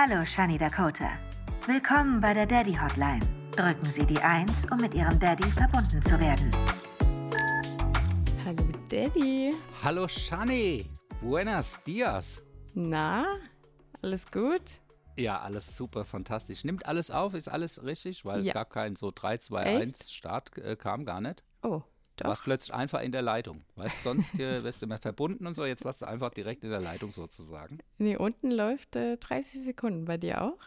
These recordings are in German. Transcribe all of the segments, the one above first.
Hallo, Shani Dakota. Willkommen bei der Daddy Hotline. Drücken Sie die 1, um mit Ihrem Daddy verbunden zu werden. Hallo Daddy. Hallo Shani. Buenos dias. Na, alles gut? Ja, alles super, fantastisch. Nimmt alles auf, ist alles richtig, weil Ja. gar kein so 3, 2, Echt? 1 Start äh, kam gar nicht. Oh, Du warst plötzlich einfach in der Leitung. Weißt sonst äh, wirst du immer verbunden und so, jetzt warst du einfach direkt in der Leitung sozusagen. Nee, unten läuft äh, 30 Sekunden. Bei dir auch?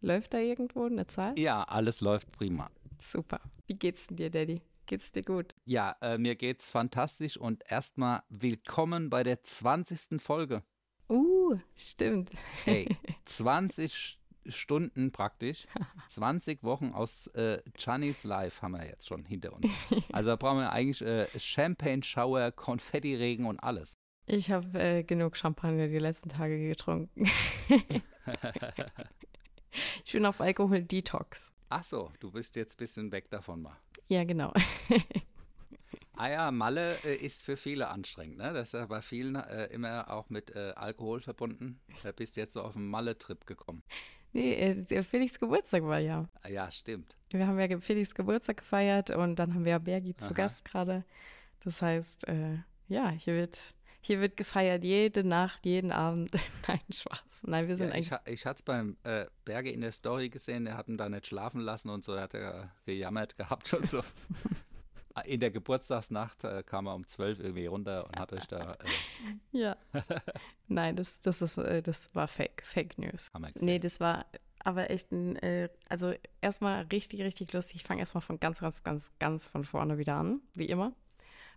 Läuft da irgendwo eine Zahl? Ja, alles läuft prima. Super. Wie geht's denn dir, Daddy? Geht's dir gut? Ja, äh, mir geht's fantastisch und erstmal willkommen bei der 20. Folge. Uh, stimmt. Ey, 20 Stunden praktisch, 20 Wochen aus äh, Giannis Life haben wir jetzt schon hinter uns. Also da brauchen wir eigentlich äh, Champagne-Shower, Konfettiregen und alles. Ich habe äh, genug Champagner die letzten Tage getrunken. ich bin auf Alkohol-Detox. Ach so, du bist jetzt ein bisschen weg davon mal. Ja, genau. Ah ja, Malle äh, ist für viele anstrengend, ne? Das ist ja bei vielen äh, immer auch mit äh, Alkohol verbunden. Da bist jetzt so auf einen Malle-Trip gekommen. Nee, äh, der Felix Geburtstag war ja. Ja, stimmt. Wir haben ja Felix Geburtstag gefeiert und dann haben wir ja Bergi zu Aha. Gast gerade. Das heißt, äh, ja, hier wird, hier wird gefeiert jede Nacht, jeden Abend. Nein, Spaß. Nein, wir sind Ja, ich eigentlich. ha- ich hatte es beim äh, Berge in der Story gesehen, der hat ihn da nicht schlafen lassen und so, hat er gejammert gehabt und so. In der Geburtstagsnacht äh, kam er um 12 irgendwie runter und hat euch da, äh, Ja. Nein, das, das, ist, äh, das war Fake, Fake News. haben wir gesehen. Nee, das war aber echt ein, äh, also erstmal richtig, richtig lustig. Ich fange erstmal von ganz, ganz, ganz, ganz von vorne wieder an, wie immer.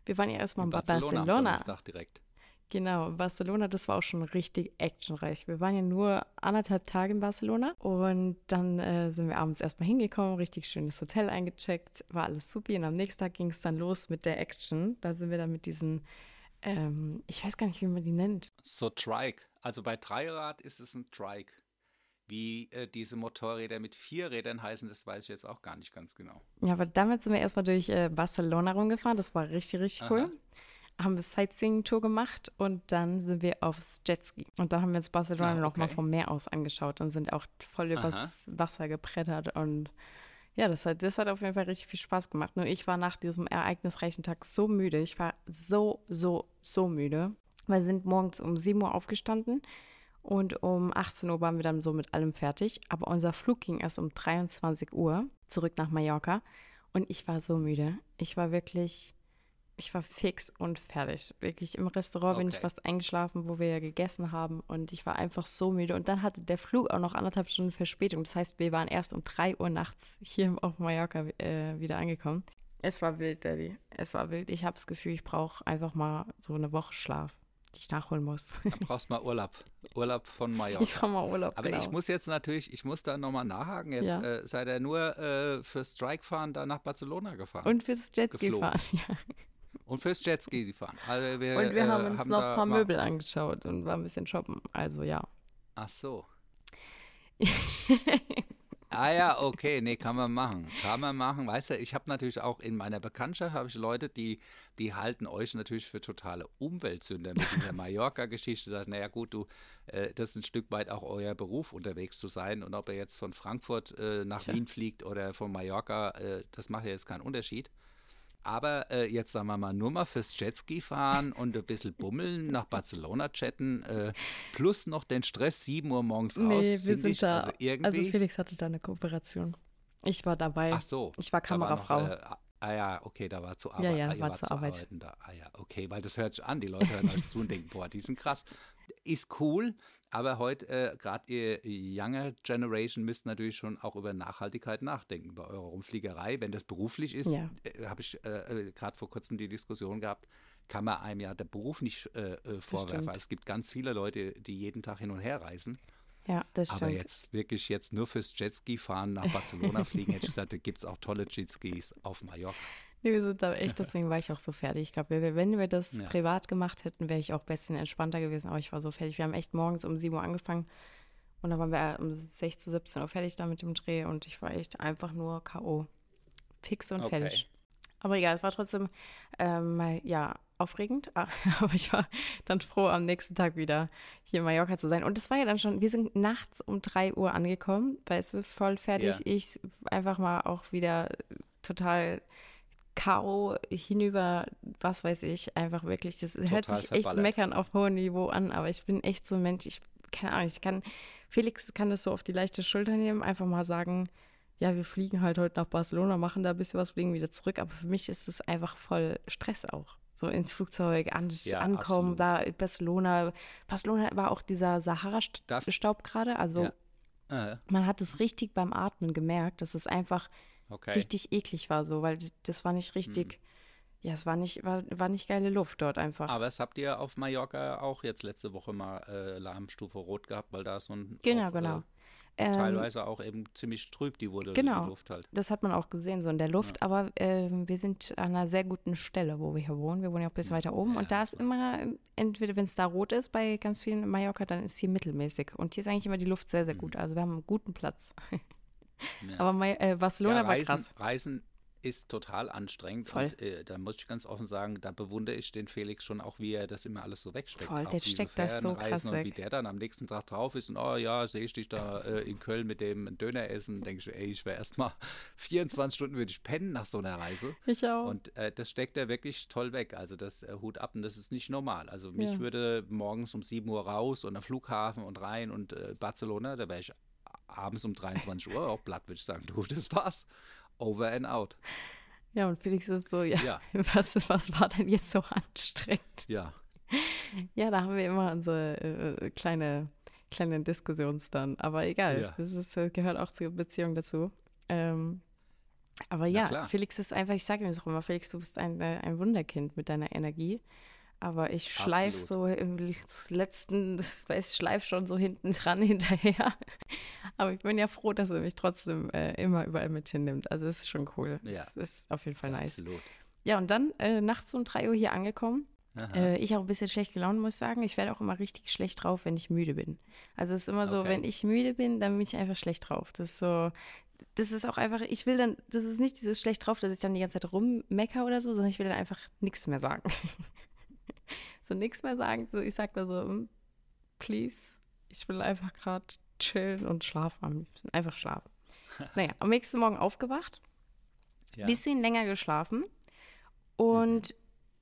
Wir waren ja erstmal in Barcelona. am Donnerstag direkt. Genau, Barcelona, das war auch schon richtig actionreich. Wir waren ja nur anderthalb Tage in Barcelona und dann äh, sind wir abends erstmal hingekommen, richtig schönes Hotel eingecheckt, war alles supi und am nächsten Tag ging es dann los mit der Action. Da sind wir dann mit diesen, ähm, ich weiß gar nicht, wie man die nennt. So Trike. Also bei Dreirad ist es ein Trike. Wie äh, diese Motorräder mit vier Rädern heißen, das weiß ich jetzt auch gar nicht ganz genau. Ja, aber damit sind wir erstmal durch äh, Barcelona rumgefahren, das war richtig, richtig cool. Haben wir Sightseeing-Tour gemacht und dann sind wir aufs Jetski. Und da haben wir uns Barcelona Ah, okay. vom Meer aus angeschaut und sind auch voll übers Aha. Wasser gebrettert. Und ja, das hat, das hat auf jeden Fall richtig viel Spaß gemacht. Nur ich war nach diesem ereignisreichen Tag so müde. Ich war so, so, so müde. Wir sind morgens um 7 Uhr aufgestanden und um 18 Uhr waren wir dann so mit allem fertig. Aber unser Flug ging erst um 23 Uhr zurück nach Mallorca. Und ich war so müde. Ich war wirklich, ich war fix und fertig. Wirklich im Restaurant bin ich Okay. fast eingeschlafen, wo wir ja gegessen haben. Und ich war einfach so müde. Und dann hatte der Flug auch noch anderthalb Stunden Verspätung. Das heißt, wir waren erst um 3 Uhr nachts hier auf Mallorca äh, wieder angekommen. Es war wild, Daddy. Es war wild. Ich habe das Gefühl, ich brauche einfach mal so eine Woche Schlaf, die ich nachholen muss. Da brauchst mal Urlaub. Urlaub von Mallorca. Ich brauche mal Urlaub. Aber genau. ich muss jetzt natürlich, ich muss da nochmal nachhaken. Jetzt Ja. äh, seid ihr nur äh, fürs Strike-Fahren da nach Barcelona gefahren. Und fürs Jetski fahren, ja. Und fürs Jetski gefahren. Also wir, Und wir äh, haben uns noch da ein paar Möbel angeschaut und waren ein bisschen shoppen. Also ja. Ach so. ah ja, okay, nee, kann man machen. Kann man machen. Weißt du, ich habe natürlich auch in meiner Bekanntschaft habe ich Leute, die, die halten euch natürlich für totale Umweltsünder mit dieser Mallorca-Geschichte. Sagen, naja gut, du, äh, das ist ein Stück weit auch euer Beruf, unterwegs zu sein. Und ob er jetzt von Frankfurt äh, nach Tja. Wien fliegt oder von Mallorca, äh, das macht ja jetzt keinen Unterschied. Aber äh, jetzt sagen wir mal nur mal fürs Jetski fahren und ein bisschen bummeln, nach Barcelona chatten, äh, plus noch den Stress 7 Uhr morgens raus. Nee, wir sind ich, da. Also Also. Felix hatte da eine Kooperation. Ich war dabei. ach so. Ich war Kamerafrau. noch, äh, ah ja, okay, da war zu Arbeit. Ja, ja, ah, war zur zu Arbeit. Arbeiten da. Ah ja, okay, weil das hört sich an. Die Leute hören euch zu und denken, boah, die sind krass. Ist cool, aber heute, äh, gerade ihr Younger Generation, müsst natürlich schon auch über Nachhaltigkeit nachdenken bei eurer Rumfliegerei. Wenn das beruflich ist, Ja. äh, habe ich äh, gerade vor kurzem die Diskussion gehabt, kann man einem ja der Beruf nicht äh, äh, vorwerfen. stimmt. Es gibt ganz viele Leute, die jeden Tag hin und her reisen. ja, das Aber stimmt. jetzt wirklich jetzt nur fürs Jetski fahren nach Barcelona fliegen, hätte ich gesagt, da gibt es auch tolle Jetskis auf Mallorca. Wir sind da echt, deswegen war ich auch so fertig. Ich glaube, wenn wir das Ja. privat gemacht hätten, wäre ich auch ein bisschen entspannter gewesen. Aber ich war so fertig. Wir haben echt morgens um 7 Uhr angefangen und dann waren wir um 16, 17 Uhr fertig da mit dem Dreh und ich war echt einfach nur K.O. Fix und Okay. fertig. Aber egal, es war trotzdem ähm, mal, ja, aufregend, aber ich war dann froh, am nächsten Tag wieder hier in Mallorca zu sein. Und das war ja dann schon, wir sind nachts um 3 Uhr angekommen, weißt du, voll fertig. Ja. Ich einfach mal auch wieder total K.O. hinüber, was weiß ich, einfach wirklich. Das hört sich echt meckern auf hohem Niveau an, aber ich bin echt so ein Mensch, ich, keine Ahnung, ich kann, Felix kann das so auf die leichte Schulter nehmen, einfach mal sagen, ja, wir fliegen halt heute nach Barcelona, machen da ein bisschen was, fliegen wieder zurück, aber für mich ist es einfach voll Stress auch. So ins Flugzeug an, Ja, ankommen, absolut. da in Barcelona. Barcelona war auch dieser Sahara-Staub gerade, also Ja. Äh, man hat es richtig beim Atmen gemerkt, dass es einfach okay. richtig eklig war so, weil das war nicht richtig, ja, es war nicht, war, war nicht geile Luft dort einfach. Aber es habt ihr auf Mallorca auch jetzt letzte Woche mal äh, Alarmstufe Rot gehabt, weil da so ein Genau, auch, genau. Äh, Ähm, teilweise auch eben ziemlich trüb die wurde Genau. die Luft halt. Das hat man auch gesehen, so in der Luft. Aber ähm, wir sind an einer sehr guten Stelle, wo wir hier wohnen. Wir wohnen ja auch ein bisschen weiter oben. Und da ist immer, ähm, entweder wenn es da rot ist bei ganz vielen in Mallorca, dann ist hier mittelmäßig. Und hier ist eigentlich immer die Luft sehr, sehr gut. Also wir haben einen guten Platz. Ja. Aber Mai- äh, Barcelona ja, war Reisen, krass. Reisen ist total anstrengend Voll. und äh, da muss ich ganz offen sagen, da bewundere ich den Felix schon auch, wie er das immer alles so wegsteckt. Voll, der steckt das so krass und weg. wie der dann am nächsten Tag drauf ist und oh ja, sehe ich dich da äh, in Köln mit dem Döner essen, denke ich, ey, ich wäre erstmal 24 Stunden würde ich pennen nach so einer Reise. Ich auch. Und äh, das steckt er wirklich toll weg. Also das äh, Hut ab und das ist nicht normal. Also mich Ja. würde morgens um 7 Uhr raus und am Flughafen und rein und äh, Barcelona, da wäre ich abends um 23 Uhr auch ich sagen. Du, das war's. Over and out. ja, und Felix ist so, ja, Ja. Was, was war denn jetzt so anstrengend? Ja. Ja, da haben wir immer unsere äh, kleine, kleine Diskussions dann. Aber egal, Ja. das ist, äh, gehört auch zur Beziehung dazu. Ähm, aber ja. Felix ist einfach, ich sage ihm doch immer, Felix, du bist ein, äh, ein Wunderkind mit deiner Energie. Aber ich schleife so im letzten, weiß, schleife schon so hinten dran hinterher. Aber ich bin ja froh, dass er mich trotzdem äh, immer überall mit hinnimmt. Also es ist schon cool. Ja. Es ist auf jeden Fall nice. Absolut. Ja, und dann äh, nachts um 3 Uhr hier angekommen. Aha. Äh, ich auch ein bisschen schlecht gelaunt, muss ich sagen. Ich werde auch immer richtig schlecht drauf, wenn ich müde bin. Also es ist immer so, Okay. wenn ich müde bin, dann bin ich einfach schlecht drauf. Das ist so, das ist auch einfach, ich will dann, das ist nicht dieses schlecht drauf, dass ich dann die ganze Zeit rummecker oder so, sondern ich will dann einfach nichts mehr sagen. so nichts mehr sagen. So, ich sag da so, "Mm, please, ich will einfach gerade chillen und schlafen am liebsten. Einfach schlafen. naja, am nächsten Morgen aufgewacht ja. bisschen länger geschlafen. Und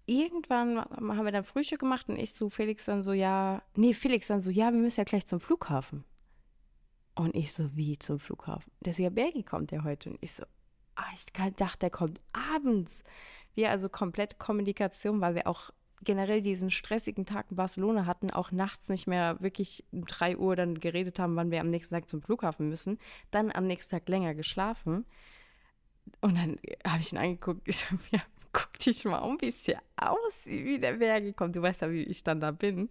irgendwann haben wir dann Frühstück gemacht und ich zu Felix dann so, ja, nee, Felix dann so, ja, wir müssen ja gleich zum Flughafen. Und ich so, wie zum Flughafen? Der Bergi kommt ja heute. Und ich so, ah, ich dachte, der kommt abends. Wir also komplett Kommunikation, weil wir auch generell diesen stressigen Tag in Barcelona hatten, auch nachts nicht mehr wirklich um 3 Uhr dann geredet haben, wann wir am nächsten Tag zum Flughafen müssen. Dann am nächsten Tag länger geschlafen. Und dann habe ich ihn angeguckt, ich so, ja, guck dich mal um, wie es hier aussieht, wie der Berge kommt. Du weißt ja, wie ich dann da bin.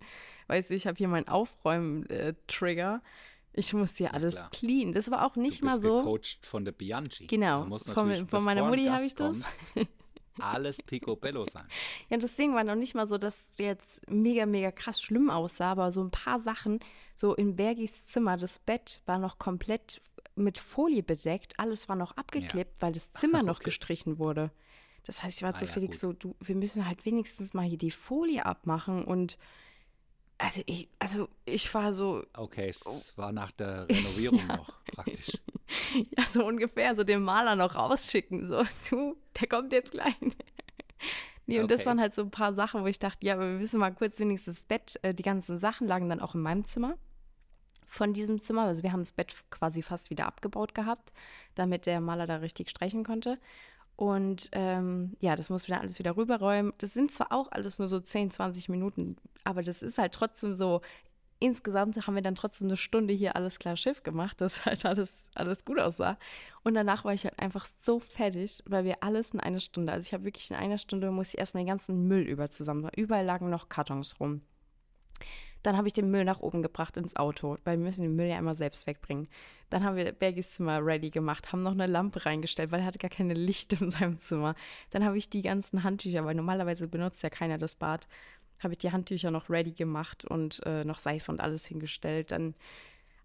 Weißt du, ich habe hier meinen Aufräumen-Trigger. Ich muss hier alles klar. clean. Das war auch nicht du bist mal so. gecoacht von der Bianchi. Genau, von- von meiner Mutti habe ich das. Alles picobello sein. Ja, das Ding war noch nicht mal so, dass jetzt mega, mega krass schlimm aussah, aber so ein paar Sachen, so in Bergis Zimmer, das Bett war noch komplett mit Folie bedeckt, alles war noch abgeklebt, weil das Zimmer noch Okay. gestrichen wurde. Das heißt, ich war Ah zu ja, Felix gut. so, du, wir müssen halt wenigstens mal hier die Folie abmachen und also ich, also ich war so, Okay, es Oh. war nach der Renovierung noch praktisch. ja, so ungefähr, so den Maler noch rausschicken, so, du, der kommt jetzt gleich. Nee, und das Okay. waren halt so ein paar Sachen, wo ich dachte, ja, aber wir müssen mal kurz wenigstens das Bett, äh, die ganzen Sachen lagen dann auch in meinem Zimmer von diesem Zimmer. Also wir haben das Bett quasi fast wieder abgebaut gehabt, damit der Maler da richtig streichen konnte. Und ähm, ja, das muss wieder alles wieder rüberräumen. Das sind zwar auch alles nur so 10, 20 Minuten, aber das ist halt trotzdem so, insgesamt haben wir dann trotzdem eine Stunde hier alles klar Schiff gemacht, dass halt alles, alles gut aussah. Und danach war ich halt einfach so fertig, weil wir alles in einer Stunde, also ich habe wirklich in einer Stunde, muss ich erstmal den ganzen Müll über zusammen, überall lagen noch Kartons rum. Dann habe ich den Müll nach oben gebracht ins Auto, weil wir müssen den Müll ja immer selbst wegbringen. Dann haben wir Bergis Zimmer ready gemacht, haben noch eine Lampe reingestellt, weil er hatte gar keine Licht in seinem Zimmer. Dann habe ich die ganzen Handtücher, weil normalerweise benutzt ja keiner das Bad, habe ich die Handtücher noch ready gemacht und äh, noch Seife und alles hingestellt. Dann,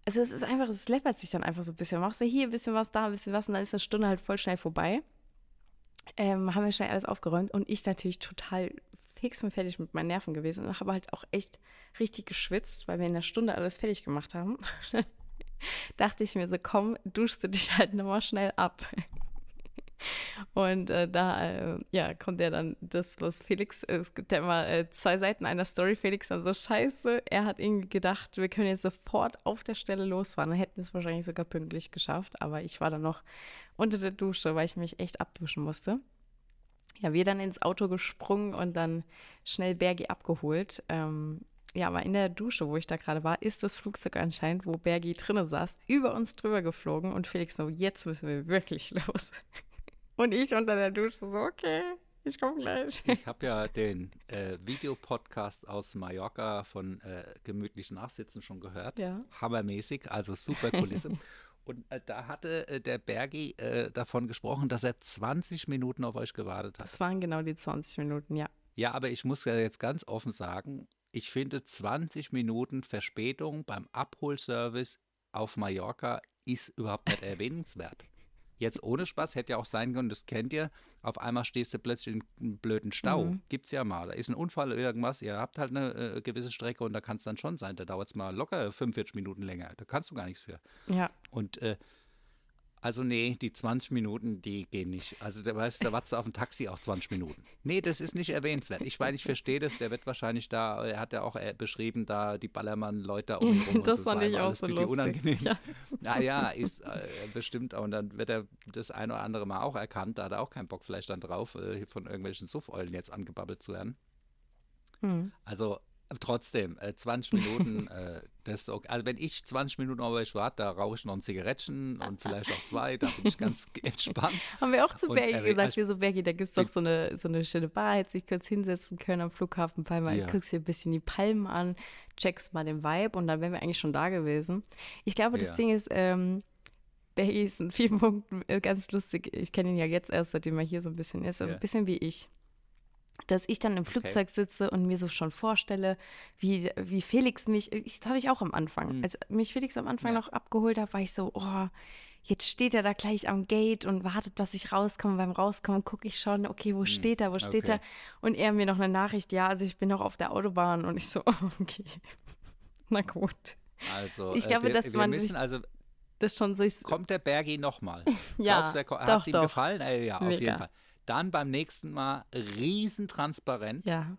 also es ist einfach, es läppert sich dann einfach so ein bisschen. Machst du hier ein bisschen was, da ein bisschen was und dann ist eine Stunde halt voll schnell vorbei. Ähm, haben wir schnell alles aufgeräumt und ich natürlich total fix und fertig mit meinen Nerven gewesen und habe halt auch echt richtig geschwitzt, weil wir in einer Stunde alles fertig gemacht haben. dachte ich mir so, komm, duschst du dich halt nochmal schnell ab. Und äh, da äh, ja, kommt ja dann das, was Felix, es gibt ja immer äh, zwei Seiten einer Story. Felix dann so, scheiße, er hat irgendwie gedacht, wir können jetzt sofort auf der Stelle losfahren. Dann hätten wir es wahrscheinlich sogar pünktlich geschafft. Aber ich war dann noch unter der Dusche, weil ich mich echt abduschen musste. Ja, wir dann ins Auto gesprungen und dann schnell Bergi abgeholt. Ähm, ja, aber in der Dusche, wo ich da gerade war, ist das Flugzeug anscheinend, wo Bergi drinne saß, über uns drüber geflogen und Felix so, jetzt müssen wir wirklich los. Und ich unter der Dusche so, okay, ich komme gleich. Ich habe ja den äh, Videopodcast aus Mallorca von äh, gemütlich Nachsitzen schon gehört. Ja. Hammermäßig, also super Kulisse. Und äh, da hatte äh, der Bergi äh, davon gesprochen, dass er 20 Minuten auf euch gewartet hat. Das waren genau die 20 Minuten, ja. Ja, aber ich muss ja jetzt ganz offen sagen, ich finde 20 Minuten Verspätung beim Abholservice auf Mallorca ist überhaupt nicht erwähnenswert. Jetzt ohne Spaß hätte ja auch sein können, das kennt ihr, auf einmal stehst du plötzlich in einem blöden Stau. Mhm. Gibt's ja mal. Da ist ein Unfall oder irgendwas, ihr habt halt eine äh, gewisse Strecke und da kann es dann schon sein. Da dauert es mal locker 45 Minuten länger. Da kannst du gar nichts für. Ja, Und äh, also nee, die 20 Minuten, die gehen nicht. Also da weißt du, da wartest du auf ein Taxi auch 20 Minuten. Nee, das ist nicht erwähnenswert. Ich meine, ich verstehe das, der wird wahrscheinlich da, er hat ja auch äh, beschrieben, da die Ballermann-Leute da um ihn rum. und das fand war ich auch so lustig. unangenehm. Ja. Naja, ist äh, bestimmt. Und dann wird er das ein oder andere Mal auch erkannt. Da hat er auch keinen Bock vielleicht dann drauf, äh, von irgendwelchen Suffeulen jetzt angebabbelt zu werden. Hm. Also äh, trotzdem, äh, 20 Minuten, äh, das ist okay. Also wenn ich 20 Minuten auf euch warte, da rauche ich noch ein Zigarettchen und vielleicht auch zwei, da bin ich ganz entspannt. Haben wir auch zu Bergi äh, gesagt, als- wir so, Bergi, da gibt es doch so eine, so eine schöne Bar, hätte sich kurz hinsetzen können am Flughafen Palma, Ja. guckst dir ein bisschen die Palmen an, checkst mal den Vibe und dann wären wir eigentlich schon da gewesen. Ich glaube, das Ja. Ding ist, ähm, Bergi ist in vielen Punkten äh, ganz lustig. Ich kenne ihn ja jetzt erst, seitdem er hier so ein bisschen ist, Ja. ein bisschen wie ich. Dass ich dann im Flugzeug sitze und mir so schon vorstelle, wie, wie Felix mich, ich- das habe ich auch am Anfang, als mich Felix am Anfang Mhm. Ja. noch abgeholt hat, war ich so, oh, jetzt steht er da gleich am Gate und wartet, dass ich rauskomme. Beim Rauskommen gucke ich schon, okay, wo steht er, wo steht Hm, okay. er? Und er mir noch eine Nachricht, ja, also ich bin noch auf der Autobahn und ich so, okay, na gut. Also, Ich äh, glaube, wir, dass wir man müssen sich- also Das schon so, kommt der Bergi nochmal. Ja, Glaubst du, er hat es ihm doch. gefallen? Äh, ja, auf Mega. jeden Fall. Dann beim nächsten Mal riesentransparent. ja,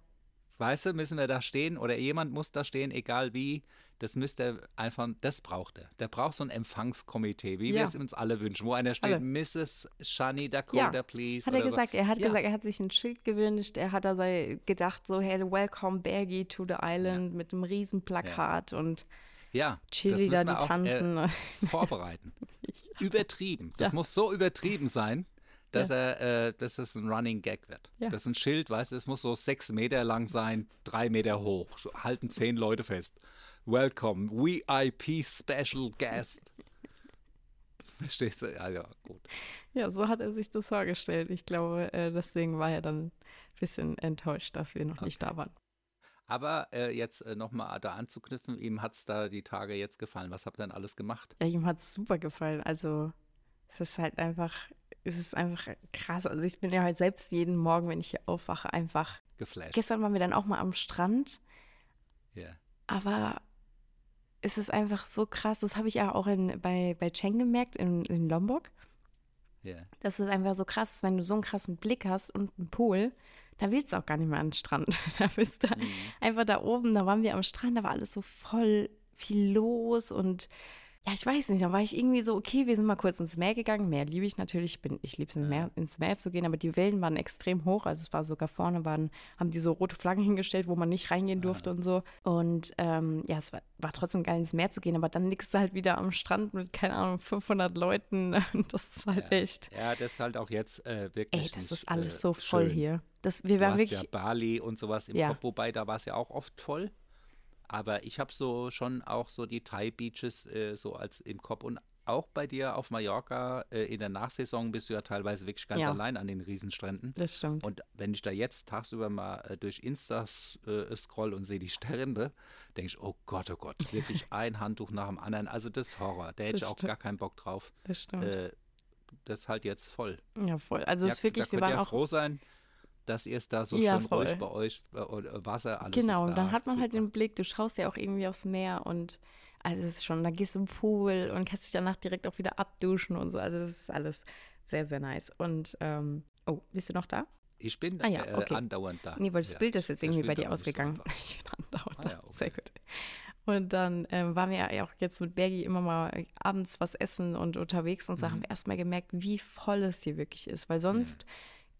Weißt du, müssen wir da stehen oder jemand muss da stehen, egal wie. Das müsste er einfach, das braucht er. Der braucht so ein Empfangskomitee, wie wir Ja. es uns alle wünschen, wo einer steht, Alle. Mrs. Shani Dakota, Ja, please. Hat er gesagt, er hat Ja. gesagt, er hat sich ein Schild gewünscht, er hat da sei, gedacht, so, hey, welcome Bergi to the island mit einem riesen Plakat und So. Ja, Chili da, die wir auch, tanzen. Äh, vorbereiten. Übertrieben. Das muss so übertrieben sein, dass er, äh, dass es ein Running Gag wird. Ja. Das ist ein Schild, weißt du, es muss so sechs Meter lang sein, drei Meter hoch. So, halten zehn Leute fest. Welcome, VIP Special Guest. Verstehst du? Ja, ja, gut. ja, so hat er sich das vorgestellt. Ich glaube, äh, deswegen war er dann ein bisschen enttäuscht, dass wir noch nicht da waren. Aber äh, jetzt äh, nochmal da anzuknüpfen, ihm hat es da die Tage jetzt gefallen. Was habt ihr denn alles gemacht? Ja, ihm hat es super gefallen. Also, es ist halt einfach, es ist einfach krass. Also, ich bin ja halt selbst jeden Morgen, wenn ich hier aufwache, einfach. Geflasht. Gestern waren wir dann auch mal am Strand, Ja. aber es ist einfach so krass. Das habe ich ja auch in, bei, bei Cheng gemerkt, in, in Lombok. Ja. Das ist einfach so krass, wenn du so einen krassen Blick hast und einen Pool, da willst du auch gar nicht mehr an den Strand. Da bist du Mhm. einfach da oben, da waren wir am Strand, da war alles so voll viel los und ja, ich weiß nicht, da war ich irgendwie so, okay, wir sind mal kurz ins Meer gegangen. Meer liebe ich natürlich, ich, bin, ich liebe es ins Meer, ins Meer zu gehen, aber die Wellen waren extrem hoch, also es war sogar vorne, waren, haben die so rote Flaggen hingestellt, wo man nicht reingehen durfte und so. Und ähm, ja, es war, war trotzdem geil, ins Meer zu gehen, aber dann liegst du halt wieder am Strand mit, keine Ahnung, 500 Leuten. Das ist halt Ja. echt. Ja, das ist halt auch jetzt äh, wirklich. Ey, das nicht, ist alles äh, so voll schön. hier. Das, wir Du waren hast wirklich. ja Bali und sowas im Ja. Kopf, wobei da war es ja auch oft voll. Aber ich habe so schon auch so die Thai-Beaches äh, so als im Kopf und auch bei dir auf Mallorca äh, in der Nachsaison bist du ja teilweise wirklich ganz Ja. allein an den Riesenstränden. Das stimmt. Und wenn ich da jetzt tagsüber mal äh, durch Insta äh, scroll und sehe die Strände, denke ich, oh Gott, oh Gott, wirklich ein Handtuch nach dem anderen. Also das ist Horror. Da hätte ich auch gar keinen Bock drauf. Das stimmt. Äh, das ist halt jetzt voll. ja, voll. Also es ja, ist wirklich, wir waren ihr auch. froh sein, dass ihr es da so Ja, schön voll. ruhig bei euch, äh, äh, Wasser, alles Genau, da. dann hat man halt Super. den Blick, du schaust ja auch irgendwie aufs Meer und also es ist schon, da gehst du im Pool und kannst dich danach direkt auch wieder abduschen und so. Also das ist alles sehr, sehr nice. Und ähm, oh, bist du noch da? Ich bin Ah ja, äh, okay. andauernd da. Nee, weil das Ja. Bild ist jetzt irgendwie bei dir so ausgegangen. Ich bin andauernd Ah da. ja, okay. Sehr gut. Und dann ähm, waren wir ja auch jetzt mit Bergi immer mal abends was essen und unterwegs und so Mhm. haben wir erstmal gemerkt, wie voll es hier wirklich ist. Weil sonst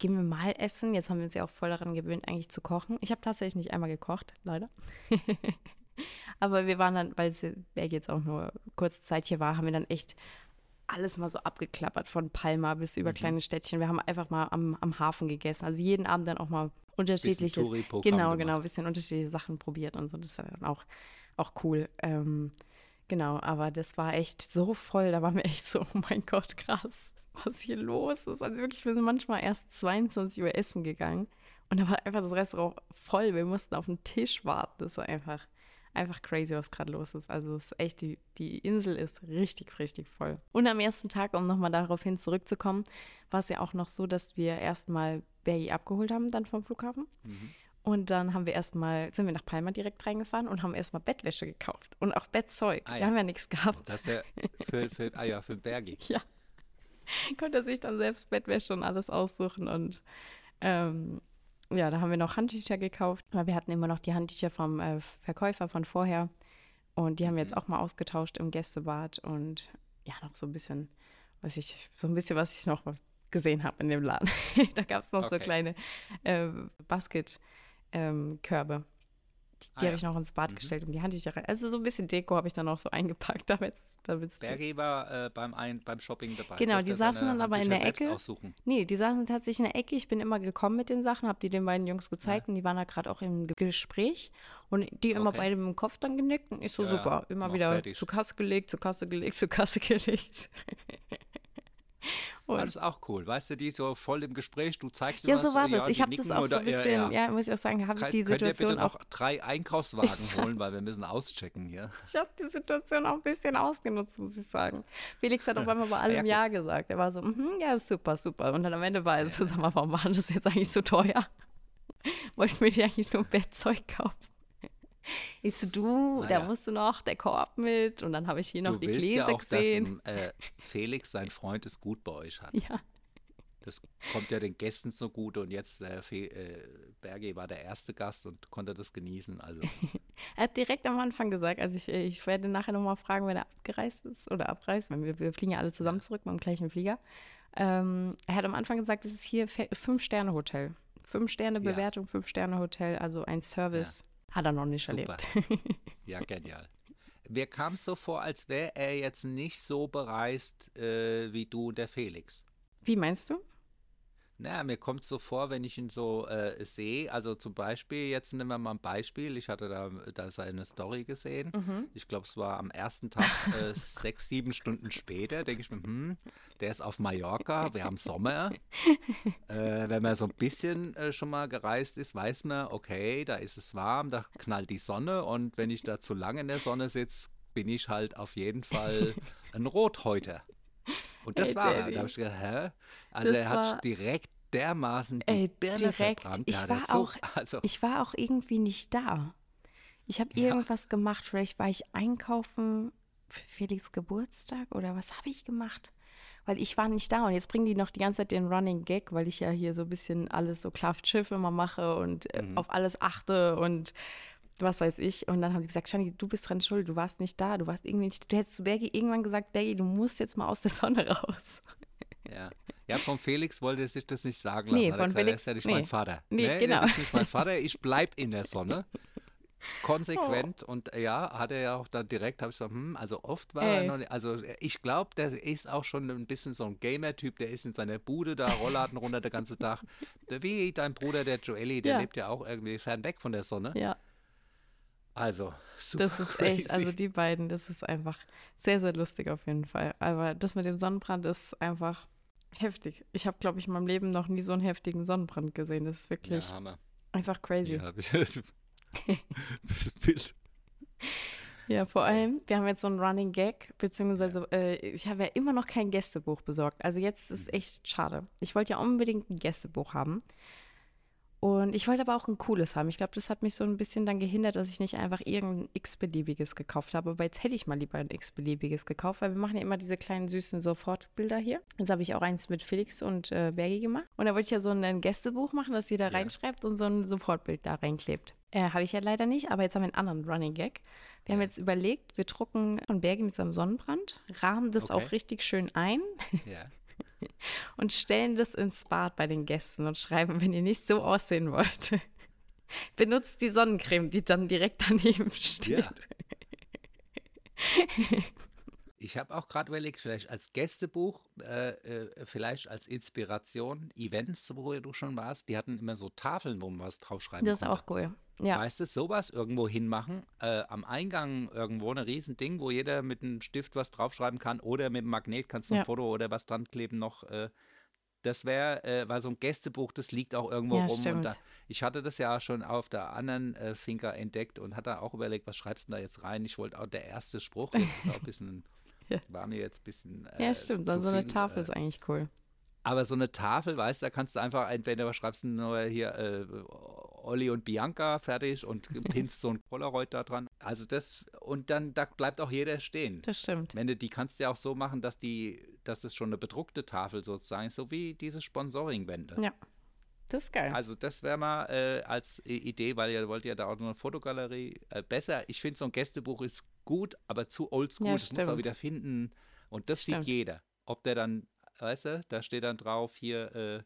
gehen wir mal essen. Jetzt haben wir uns ja auch voll daran gewöhnt, eigentlich zu kochen. Ich habe tatsächlich nicht einmal gekocht, leider. Aber wir waren dann, weil es jetzt auch nur kurze Zeit hier war, haben wir dann echt alles mal so abgeklappert, von Palma bis Mhm. über kleine Städtchen. Wir haben einfach mal am, am Hafen gegessen. Also jeden Abend dann auch mal unterschiedliche, genau, gemacht. genau, ein bisschen unterschiedliche Sachen probiert und so. Das ist dann auch, auch cool. Ähm, genau, aber das war echt so voll. Da waren wir echt so, oh mein Gott, krass, was hier los ist. Also wirklich, wir sind manchmal erst 22 Uhr essen gegangen und da war einfach das Restaurant voll. Wir mussten auf den Tisch warten. Das war einfach, einfach crazy, was gerade los ist. Also es ist echt, die, die Insel ist richtig, richtig voll. Und am ersten Tag, um nochmal darauf hin zurückzukommen, war es ja auch noch so, dass wir erstmal Bergi abgeholt haben, dann vom Flughafen. Mhm. Und dann haben wir erstmal, sind wir nach Palma direkt reingefahren und haben erstmal Bettwäsche gekauft und auch Bettzeug. Ah, Wir ja. haben ja nichts gehabt. Das ist ja für, für, ah ja, für Bergi. Ja. Konnte sich dann selbst Bettwäsche und alles aussuchen und ähm, ja, da haben wir noch Handtücher gekauft, weil wir hatten immer noch die Handtücher vom äh, Verkäufer von vorher und die haben wir jetzt auch mal ausgetauscht im Gästebad und ja, noch so ein bisschen, was ich, so ein bisschen, was ich noch gesehen habe in dem Laden. da gab es noch so Okay. kleine äh, Basket-Körbe. Die Ah, die habe ja. ich noch ins Bad Mhm. gestellt und die Handtücher rein. Also so ein bisschen Deko habe ich dann auch so eingepackt, damit es Bergi war äh, beim, Ein beim Shopping dabei. Genau, die saßen dann aber in der Ecke. Aussuchen. Nee, die saßen tatsächlich in der Ecke. Ich bin immer gekommen mit den Sachen, habe die den beiden Jungs gezeigt und die waren da gerade auch im Ge- Gespräch. Und die immer Okay. beide mit dem Kopf dann genickt und ich so Ja, ja, super. Immer wieder fertig. zur Kasse gelegt, zur Kasse gelegt, zur Kasse gelegt. Aber und, das ist auch cool. Weißt du, die so voll im Gespräch, du zeigst ja, was, so war ja, das. Ich die habe das auch so ein bisschen, ja, ja. muss ich auch sagen, habe Kann, die Situation noch auch, drei Einkaufswagen holen, weil wir müssen auschecken hier. ich habe die Situation auch ein bisschen ausgenutzt, muss ich sagen. Felix hat auf einmal bei allem Ja, Ja, gesagt. Er war so, mhm, ja, super, super. Und dann am Ende war er so, sag mal, warum war das jetzt eigentlich so teuer? Wollten wir dir eigentlich nur Bettzeug kaufen? Ich so, du, da Naja. musst du noch der Korb mit. Und dann habe ich hier noch du die willst Gläser ja auch, gesehen. dass äh, Felix, sein Freund, es gut bei euch hat. Ja, Das kommt ja den Gästen so gut und jetzt äh, äh, Berge war der erste Gast und konnte das genießen. Also er hat direkt am Anfang gesagt, also ich, ich werde nachher nochmal fragen, wenn er abgereist ist oder abreist, weil wir, wir fliegen ja alle zusammen zurück mit dem gleichen Flieger. Ähm, er hat am Anfang gesagt, es ist hier Fünf-Sterne-Hotel. Fünf-Sterne-Bewertung, Fünf-Sterne-Hotel, also ein Service. Hat er noch nicht Super. erlebt. ja, genial. Mir kam es so vor, als wäre er jetzt nicht so bereist äh, wie du und der Felix. Wie meinst du? Naja, mir kommt so vor, wenn ich ihn so äh, sehe, also zum Beispiel, jetzt nehmen wir mal ein Beispiel, ich hatte da, da seine Story gesehen, ich glaube, es war am ersten Tag, äh, sechs, sieben Stunden später, denke ich mir, hm, der ist auf Mallorca, wir haben Sommer, äh, wenn man so ein bisschen äh, schon mal gereist ist, weiß man, okay, da ist es warm, da knallt die Sonne. Und wenn ich da zu lange in der Sonne sitze, bin ich halt auf jeden Fall ein Rothäuter. Und das Ey, war er. Da habe ich gedacht, hä? Also Das er hat war- direkt dermaßen die Ey, Birne direkt. verbrannt. Ich war so, auch- also, Ich war auch irgendwie nicht da. Ich habe Ja. irgendwas gemacht. Vielleicht war ich einkaufen für Felix Geburtstag oder was habe ich gemacht? Weil ich war nicht da und jetzt bringen die noch die ganze Zeit den Running Gag, weil ich ja hier so ein bisschen alles so Kraft Schiff immer mache und äh, Mhm. auf alles achte und was weiß ich. Und dann haben die gesagt, Shani, du bist dran schuld, du warst nicht da, du warst irgendwie nicht, du hättest zu Bergi irgendwann gesagt, Bergi, du musst jetzt mal aus der Sonne raus. ja. ja, vom Felix wollte er sich das nicht sagen Nee, lassen. Er von gesagt, Felix- Er ist ja nicht nee. mein Vater. Nee, genau. Das ist nicht mein Vater, ich bleib in der Sonne. Konsequent und äh, ja, hat er ja auch dann direkt, habe ich gesagt, hm, also oft war er Ey. noch nicht, also ich glaube, der ist auch schon ein bisschen so ein Gamer-Typ, der ist in seiner Bude da, Rollladen runter den ganzen Tag. Der, wie dein Bruder, der Joelli, der Ja. lebt ja auch irgendwie fern weg von der Sonne. Ja. Also, super Das ist echt, crazy. also die beiden, das ist einfach sehr, sehr lustig auf jeden Fall. Aber das mit dem Sonnenbrand ist einfach heftig. Ich habe, glaube ich, in meinem Leben noch nie so einen heftigen Sonnenbrand gesehen. Das ist wirklich ja, einfach crazy. Ja, ich das Bild. Ja, vor allem, wir haben jetzt so einen Running Gag, beziehungsweise äh, ich habe ja immer noch kein Gästebuch besorgt. Also jetzt ist echt schade. Ich wollte ja unbedingt ein Gästebuch haben. Und ich wollte aber auch ein cooles haben. Ich glaube, das hat mich so ein bisschen dann gehindert, dass ich nicht einfach irgendein x-beliebiges gekauft habe. Aber jetzt hätte ich mal lieber ein x-beliebiges gekauft, weil wir machen ja immer diese kleinen süßen Sofortbilder hier. Jetzt habe ich auch eins mit Felix und äh, Bergi gemacht. Und da wollte ich ja so ein Gästebuch machen, dass jeder Ja. reinschreibt und so ein Sofortbild da reinklebt. Äh, habe ich ja leider nicht, aber jetzt haben wir einen anderen Running Gag. Wir haben jetzt überlegt, wir drucken von Bergi mit seinem Sonnenbrand, rahmen das Okay. auch richtig schön ein Ja. und stellen das ins Bad bei den Gästen und schreiben, wenn ihr nicht so aussehen wollt, benutzt die Sonnencreme, die dann direkt daneben steht. Ja. Ich habe auch gerade überlegt, vielleicht als Gästebuch, äh, äh, vielleicht als Inspiration, Events, wo du schon warst, die hatten immer so Tafeln, wo man was draufschreiben Das ist konnte. auch cool. Ja, Weißt du, sowas irgendwo hinmachen, äh, am Eingang irgendwo ein Riesending, wo jeder mit einem Stift was draufschreiben kann oder mit einem Magnet kannst du Ja. ein Foto oder was dran kleben noch. Äh, das wäre, äh, weil so ein Gästebuch, das liegt auch irgendwo Ja, rum. Und da, ich hatte das ja schon auf der anderen äh, Finca entdeckt und hatte auch überlegt, was schreibst du da jetzt rein? Ich wollte auch der erste Spruch, jetzt ist auch ein bisschen, Ja. war mir jetzt ein bisschen. Äh, ja stimmt. so eine viel, Tafel äh, ist eigentlich cool. Aber so eine Tafel, weißt du, da kannst du einfach, entweder schreibst du nur hier äh, Olli und Bianca fertig und pinst so ein Polaroid da dran. Also das, und dann da bleibt auch jeder stehen. Das stimmt. Wenn du, die kannst du ja auch so machen, dass die, dass es schon eine bedruckte Tafel sozusagen ist, so wie diese Sponsoring-Wände. Ja. Das ist geil. Also das wäre mal äh, als Idee, weil ihr wollt ja da auch noch eine Fotogalerie äh, besser. Ich finde so ein Gästebuch ist gut, aber zu oldschool. Ja, das muss man wieder finden. Und das Stimmt. sieht jeder. Ob der dann, weißt du, da steht dann drauf hier, äh,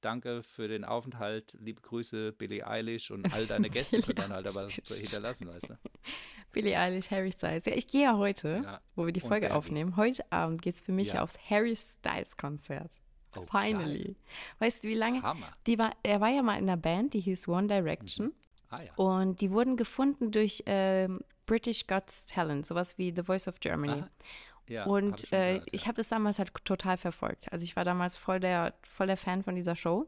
danke für den Aufenthalt, liebe Grüße, Billie Eilish und all deine Gäste können dann halt aber so hinterlassen, weißt du. Billie Eilish, Harry Styles. Ja, ich gehe ja heute, Ja. wo wir die Folge aufnehmen. Heute Abend geht es für mich Ja. aufs Harry Styles Konzert. Oh, Finally. Weißt du, wie lange? Hammer. Die war, er war ja mal in einer Band, die hieß One Direction. Ah ja. Und die wurden gefunden durch ähm, British Got Talent, sowas wie The Voice of Germany. Aha, Ja, hab und ich schon äh, gehört, ich habe das damals halt total verfolgt. Also ich war damals voll der, voll der Fan von dieser Show.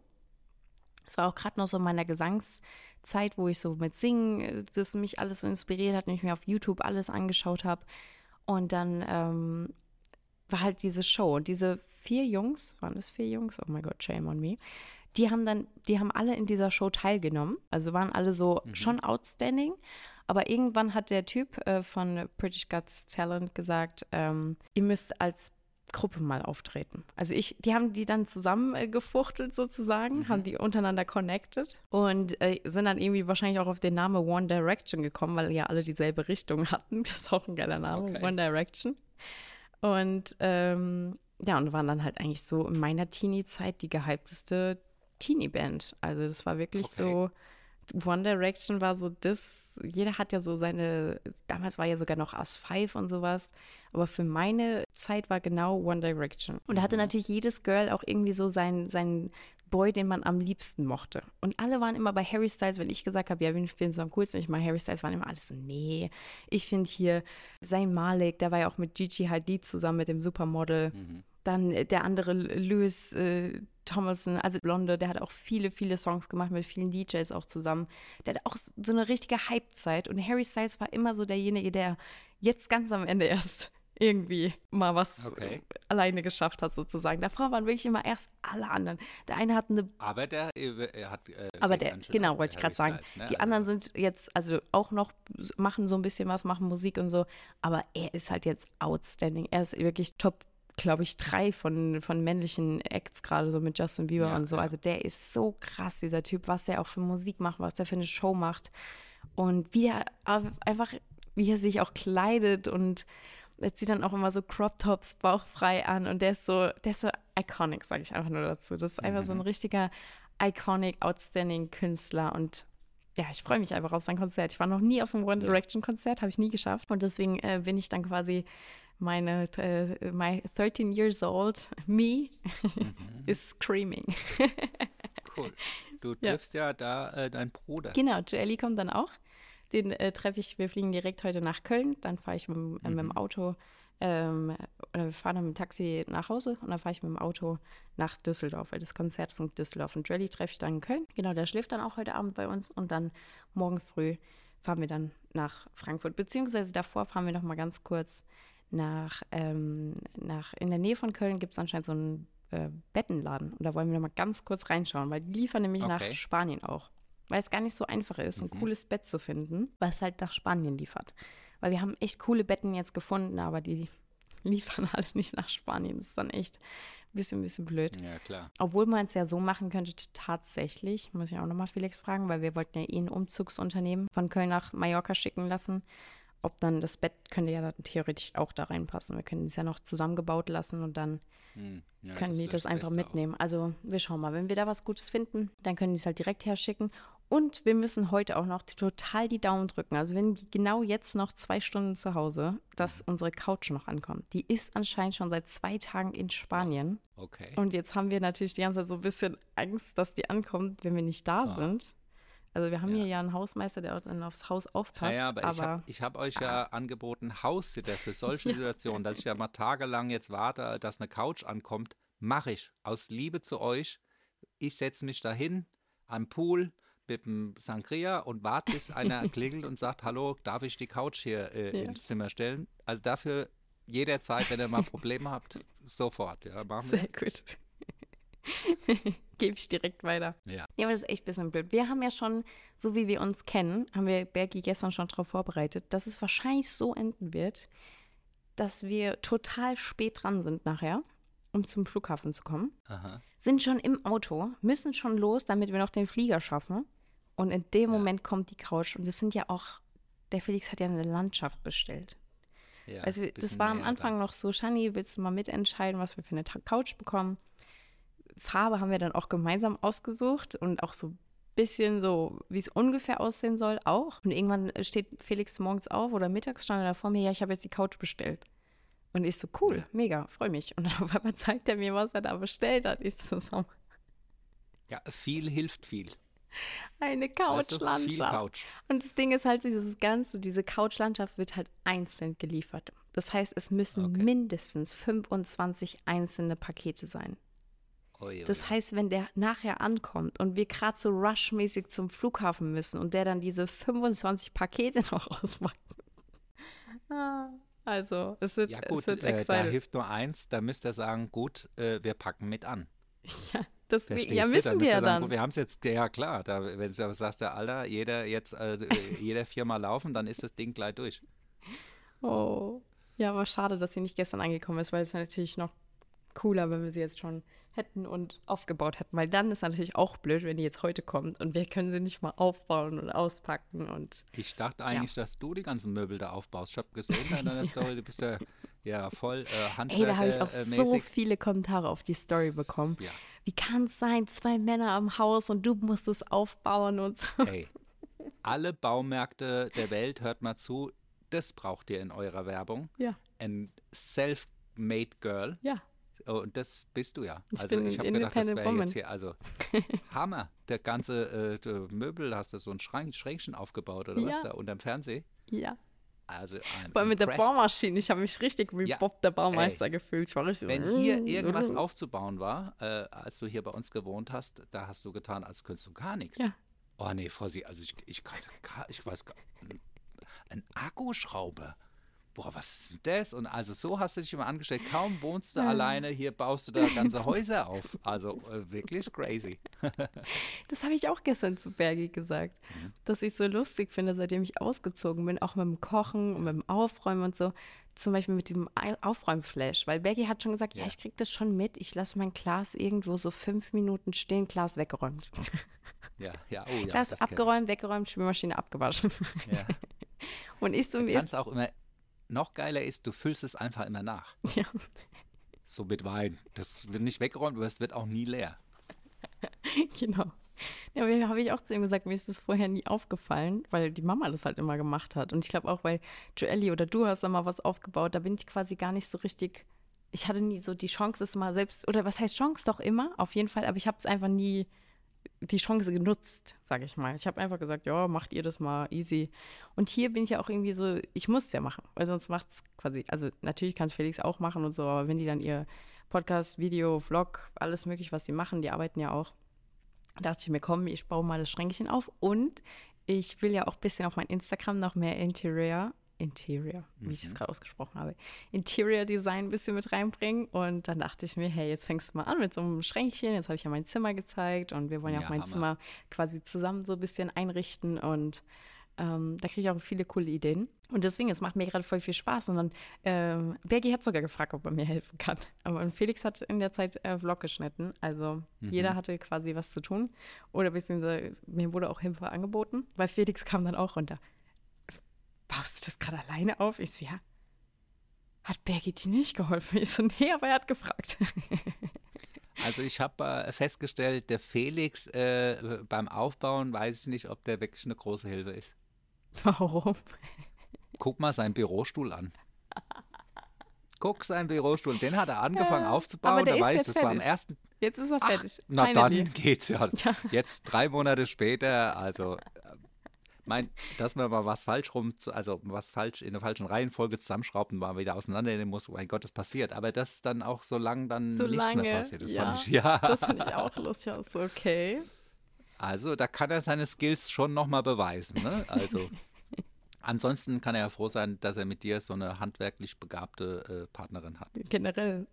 Es war auch gerade noch so in meiner Gesangszeit, wo ich so mit Singen, äh, das mich alles so inspiriert hat und ich mir auf YouTube alles angeschaut habe. Und dann ähm, war halt diese Show. Und diese vier Jungs, waren das vier Jungs? Oh mein Gott, shame on me. Die haben dann, die haben alle in dieser Show teilgenommen. Also waren alle so schon outstanding. Aber irgendwann hat der Typ äh, von British Got Talent gesagt, ähm, ihr müsst als Gruppe mal auftreten. Also ich, die haben die dann zusammen äh, sozusagen, haben die untereinander connected und äh, sind dann irgendwie wahrscheinlich auch auf den Namen One Direction gekommen, weil ja alle dieselbe Richtung hatten. Das ist auch ein geiler Name, Okay. One Direction. Und ähm, ja, und waren dann halt eigentlich so in meiner Teenie-Zeit die gehypteste Teenie-Band. Also das war wirklich Okay. so, One Direction war so das, jeder hat ja so seine, damals war ja sogar noch Us 5 und sowas, aber für meine Zeit war genau One Direction. Und da hatte natürlich jedes Girl auch irgendwie so seinen, seinen Boy, den man am liebsten mochte. Und alle waren immer bei Harry Styles, wenn ich gesagt habe, ja, wen findest du am coolsten? Ich meine, Harry Styles waren immer alles so, nee, ich finde hier Zayn Malik, der war ja auch mit Gigi Hadid zusammen mit dem Supermodel. Dann äh, der andere Louis äh, Tomlinson, also Blonde, der hat auch viele, viele Songs gemacht mit vielen DJs auch zusammen. Der hat auch so eine richtige Hype-Zeit. Und Harry Styles war immer so derjenige, der jetzt ganz am Ende erst irgendwie mal was Okay. äh, alleine geschafft hat, sozusagen. Davor waren wirklich immer erst alle anderen. Der eine hat eine Aber der äh, er hat. Äh, aber der, genau, wollte ich gerade sagen. Ne? Die Also- anderen sind jetzt, also auch noch, machen so ein bisschen was, machen Musik und so, aber er ist halt jetzt outstanding. Er ist wirklich Top, glaube ich, drei von, von männlichen Acts, gerade so mit Justin Bieber Ja, und so. ja. Also der ist so krass, dieser Typ, was der auch für Musik macht, was der für eine Show macht. Und wie er einfach, wie er sich auch kleidet und er zieht dann auch immer so Crop Tops bauchfrei an und der ist so, der ist so iconic, sage ich einfach nur dazu. Das ist einfach so Mhm. ein richtiger iconic, outstanding Künstler und ja, ich freue mich einfach auf sein Konzert. Ich war noch nie auf einem One Direction Konzert, habe ich nie geschafft und deswegen äh, bin ich dann quasi meine, äh, my 13 years old me Mhm. is screaming. Cool. Du Ja. triffst ja da äh, deinen Bruder. Genau, Joelly kommt dann auch. Den äh, treffe ich, wir fliegen direkt heute nach Köln. Dann fahre ich mit, dem- äh, mit dem Auto, ähm, oder wir fahren dann mit dem Taxi nach Hause und dann fahre ich mit dem Auto nach Düsseldorf, weil das Konzert ist in Düsseldorf. Und Joelly treffe ich dann in Köln. Genau, der schläft dann auch heute Abend bei uns und dann morgen früh fahren wir dann nach Frankfurt. Beziehungsweise davor fahren wir noch mal ganz kurz nach, ähm, nach in der Nähe von Köln gibt es anscheinend so ein äh, Bettenladen. Und da wollen wir noch mal ganz kurz reinschauen, weil die liefern nämlich Okay. nach Spanien auch. Weil es gar nicht so einfach ist, ein Mhm. cooles Bett zu finden, was halt nach Spanien liefert. Weil wir haben echt coole Betten jetzt gefunden, aber die liefern alle nicht nach Spanien. Das ist dann echt ein bisschen, bisschen blöd. Ja, klar. Obwohl man es ja so machen könnte, tatsächlich, muss ich auch nochmal Felix fragen, weil wir wollten ja eh ein Umzugsunternehmen von Köln nach Mallorca schicken lassen. Ob dann das Bett könnte ja dann theoretisch auch da reinpassen. Wir können es ja noch zusammengebaut lassen und dann Hm, ja, können die wär das einfach Beste auch. mitnehmen. Also wir schauen mal, wenn wir da was Gutes finden, dann können die es halt direkt herschicken. Und wir müssen heute auch noch total die Daumen drücken. Also wenn die genau jetzt noch zwei Stunden zu Hause, dass unsere Couch noch ankommt. Die ist anscheinend schon seit zwei Tagen in Spanien. Okay. Und jetzt haben wir natürlich die ganze Zeit so ein bisschen Angst, dass die ankommt, wenn wir nicht da Ah. sind. Also wir haben Ja. hier ja einen Hausmeister, der dann aufs Haus Ja, aufpasst. ja, aber, ich aber habe ich hab euch ja angeboten, Haussitter für solche Ja. Situationen, dass ich ja mal tagelang jetzt warte, dass eine Couch ankommt. Mache ich. Aus Liebe zu euch. Ich setze mich dahin am Pool mit dem Sangria und warte, bis einer klingelt und sagt, hallo, darf ich die Couch hier äh, Ja. ins Zimmer stellen? Also dafür jederzeit, wenn ihr mal Probleme habt, sofort. Ja, machen wir. sehr gut. Gebe ich direkt weiter. Ja. Ja, aber das ist echt ein bisschen blöd. Wir haben ja schon, so wie wir uns kennen, haben wir Bergi gestern schon darauf vorbereitet, dass es wahrscheinlich so enden wird, dass wir total spät dran sind nachher, um zum Flughafen zu kommen. Aha. Sind schon im Auto, müssen schon los, damit wir noch den Flieger schaffen. Und in dem Ja. Moment kommt die Couch. Und das sind ja auch, der Felix hat ja eine Landschaft bestellt. Ja, Also das war am Anfang dann. noch so, Shani, willst du mal mitentscheiden, was wir für eine Couch bekommen? Farbe haben wir dann auch gemeinsam ausgesucht und auch so ein bisschen so, wie es ungefähr aussehen soll, auch. Und irgendwann steht Felix morgens auf oder mittags stand er da vor mir, ja, ich habe jetzt die Couch bestellt. Und ich so, cool, mega, freue mich. Und auf einmal zeigt er mir, was er da bestellt hat. Ich so, so Ja, viel hilft viel. eine Couchlandschaft. Couch. Und das Ding ist halt, dieses Ganze, diese Couchlandschaft wird halt einzeln geliefert. Das heißt, es müssen Okay. mindestens 25 einzelne Pakete sein. Ui, ui, Das heißt, wenn der nachher ankommt und wir gerade so rushmäßig zum Flughafen müssen und der dann diese 25 Pakete noch ausmacht. Also, es wird, Ja gut, es wird äh, da hilft nur eins, da müsst ihr sagen, gut, äh, wir packen mit an. ja, das, Verstehst ja, müssen müsst wir ja dann. gut, wir haben es jetzt, ja klar, da, wenn du sagst, der Alter, jeder jetzt, äh, äh, jeder viermal laufen, dann ist das Ding gleich durch. Oh. Ja, aber schade, dass sie nicht gestern angekommen ist, weil es natürlich noch cooler, wenn wir sie jetzt schon hätten und aufgebaut hätten. Weil dann ist natürlich auch blöd, wenn die jetzt heute kommt und wir können sie nicht mal aufbauen und auspacken und Ich dachte eigentlich, dass du die ganzen Möbel da aufbaust. Ich habe gesehen in deiner Story, du bist ja, ja voll äh, Ey, da habe ich auch so handwerkermäßig. viele Kommentare auf die Story bekommen. Ja. Wie kann es sein, zwei Männer am Haus und du musst es aufbauen und so. Ey, alle Baumärkte der Welt, hört mal zu, das braucht ihr in eurer Werbung. Ja, Ein self-made girl. ja. Oh, und das bist du ja. Ich also bin ich habe gedacht, das wäre jetzt hier, also Hammer. Der ganze äh, der Möbel, hast du so ein Schrank, Schränkchen aufgebaut oder was Ja. da unterm Fernseher? Ja. Also Vor allem mit der. Bohrmaschine. Ich habe mich richtig wie Ja, Bob der Baumeister gefühlt. Ich war richtig Wenn so, hier mm, irgendwas aufzubauen war, äh, als du hier bei uns gewohnt hast, da hast du getan, als könntest du gar nichts. Ja. Oh nee, Frau Sie, also ich, ich, kann, ich weiß gar ein Akkuschrauber. Boah, was ist denn das? Und also so hast du dich immer angestellt. Kaum wohnst du alleine, hier baust du da ganze Häuser auf. Also äh, wirklich crazy. Das habe ich auch gestern zu Bergi gesagt, Mhm. dass ich so lustig finde, seitdem ich ausgezogen bin, auch mit dem Kochen und mit dem Aufräumen und so. Zum Beispiel mit dem Aufräumflash, weil Bergi hat schon gesagt, ja, Ja. ich krieg das schon mit. Ich lasse mein Glas irgendwo so fünf Minuten stehen, Glas weggeräumt. Ja, ja, oh ja. Glas abgeräumt, weggeräumt, Spülmaschine abgewaschen. Ja. Und ich so, Du mir kannst ist, auch immer, noch geiler ist, du füllst es einfach immer nach. ja, So mit Wein. Das wird nicht weggeräumt, aber es wird auch nie leer. genau. Ja, aber habe ich auch zu ihm gesagt, mir ist das vorher nie aufgefallen, weil die Mama das halt immer gemacht hat. Und ich glaube auch, weil Joelli oder du hast da mal was aufgebaut, da bin ich quasi gar nicht so richtig. Ich hatte nie so die Chance, es mal selbst, oder was heißt Chance doch immer, auf jeden Fall, aber ich habe es einfach nie die Chance genutzt, sage ich mal. Ich habe einfach gesagt, ja, macht ihr das mal easy. Und hier bin ich ja auch irgendwie so, ich muss es ja machen, weil sonst macht es quasi, also natürlich kann Felix auch machen und so, aber wenn die dann ihr Podcast, Video, Vlog, alles mögliche, was sie machen, die arbeiten ja auch, dachte ich mir, komm, ich baue mal das Schränkchen auf und ich will ja auch ein bisschen auf mein Instagram noch mehr Interior Interior, wie ich es Mhm. gerade ausgesprochen habe, Interior Design ein bisschen mit reinbringen. Und dann dachte ich mir, hey, jetzt fängst du mal an mit so einem Schränkchen. Jetzt habe ich ja mein Zimmer gezeigt und wir wollen ja, Ja, auch mein Hammer. Zimmer quasi zusammen so ein bisschen einrichten. Und ähm, da kriege ich auch viele coole Ideen. Und deswegen, es macht mir gerade voll viel Spaß. Und dann, ähm, Bergi hat sogar gefragt, ob er mir helfen kann. Und Felix hat in der Zeit äh, Vlog geschnitten. Also Mhm. jeder hatte quasi was zu tun. Oder beziehungsweise mir wurde auch Hilfe angeboten, weil Felix kam dann auch runter. Baust du das gerade alleine auf? Ich so, ja. Hat Bergi dir nicht geholfen? Ich so, nee, aber er hat gefragt. Also ich habe äh, festgestellt, der Felix äh, beim Aufbauen weiß ich nicht, ob der wirklich eine große Hilfe ist. Warum? Guck mal seinen Bürostuhl an. Guck seinen Bürostuhl, den hat er angefangen Ja, aufzubauen. aber der Da weiß ich, jetzt das war am fertig. ersten. Jetzt ist er Ach, fertig. na Finally. dann geht's ja. Ja. Jetzt drei Monate später, also mein, dass man mal was falsch rum, zu- also was falsch in der falschen Reihenfolge zusammenschraubt und mal wieder auseinandernehmen muss, mein Gott, das passiert. Aber das dann auch so lang dann So nichts lange. mehr passiert. Das ja, fand ich, ja. Das finde ich auch lustig. aus. okay. Also da kann er seine Skills schon nochmal beweisen. Ne? Also ansonsten kann er ja froh sein, dass er mit dir so eine handwerklich begabte äh, Partnerin hat. Generell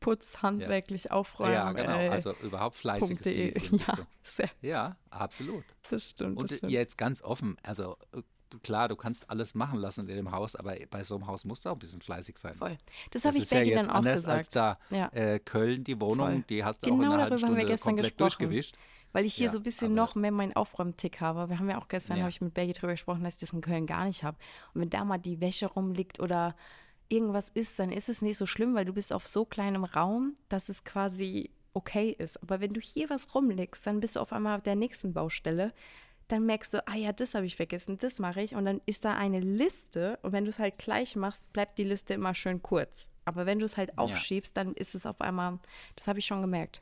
Putz, handwerklich aufräumen. ja, genau. äh, Also überhaupt fleißiges bist Ja, sehr, Ja, absolut. das stimmt. Und das stimmt. jetzt ganz offen, also äh, klar, du kannst alles machen lassen in dem Haus, aber bei so einem Haus musst du auch ein bisschen fleißig sein. Voll. Das Das habe ich ist ja dann auch anders gesagt. als da Ja. äh, Köln, die Wohnung, Voll. die hast du auch Genau in einer halben Stunde komplett durchgewischt. Weil ich hier Ja, so ein bisschen noch mehr meinen Aufräumtick habe. Wir haben ja auch gestern, Ja. habe ich mit Bergi drüber gesprochen, dass ich das in Köln gar nicht habe. Und wenn da mal die Wäsche rumliegt oder irgendwas ist, dann ist es nicht so schlimm, weil du bist auf so kleinem Raum, dass es quasi okay ist. Aber wenn du hier was rumlegst, dann bist du auf einmal auf der nächsten Baustelle. Dann merkst du, ah ja, das habe ich vergessen, das mache ich. Und dann ist da eine Liste. Und wenn du es halt gleich machst, bleibt die Liste immer schön kurz. Aber wenn du es halt aufschiebst, dann ist es auf einmal, das habe ich schon gemerkt.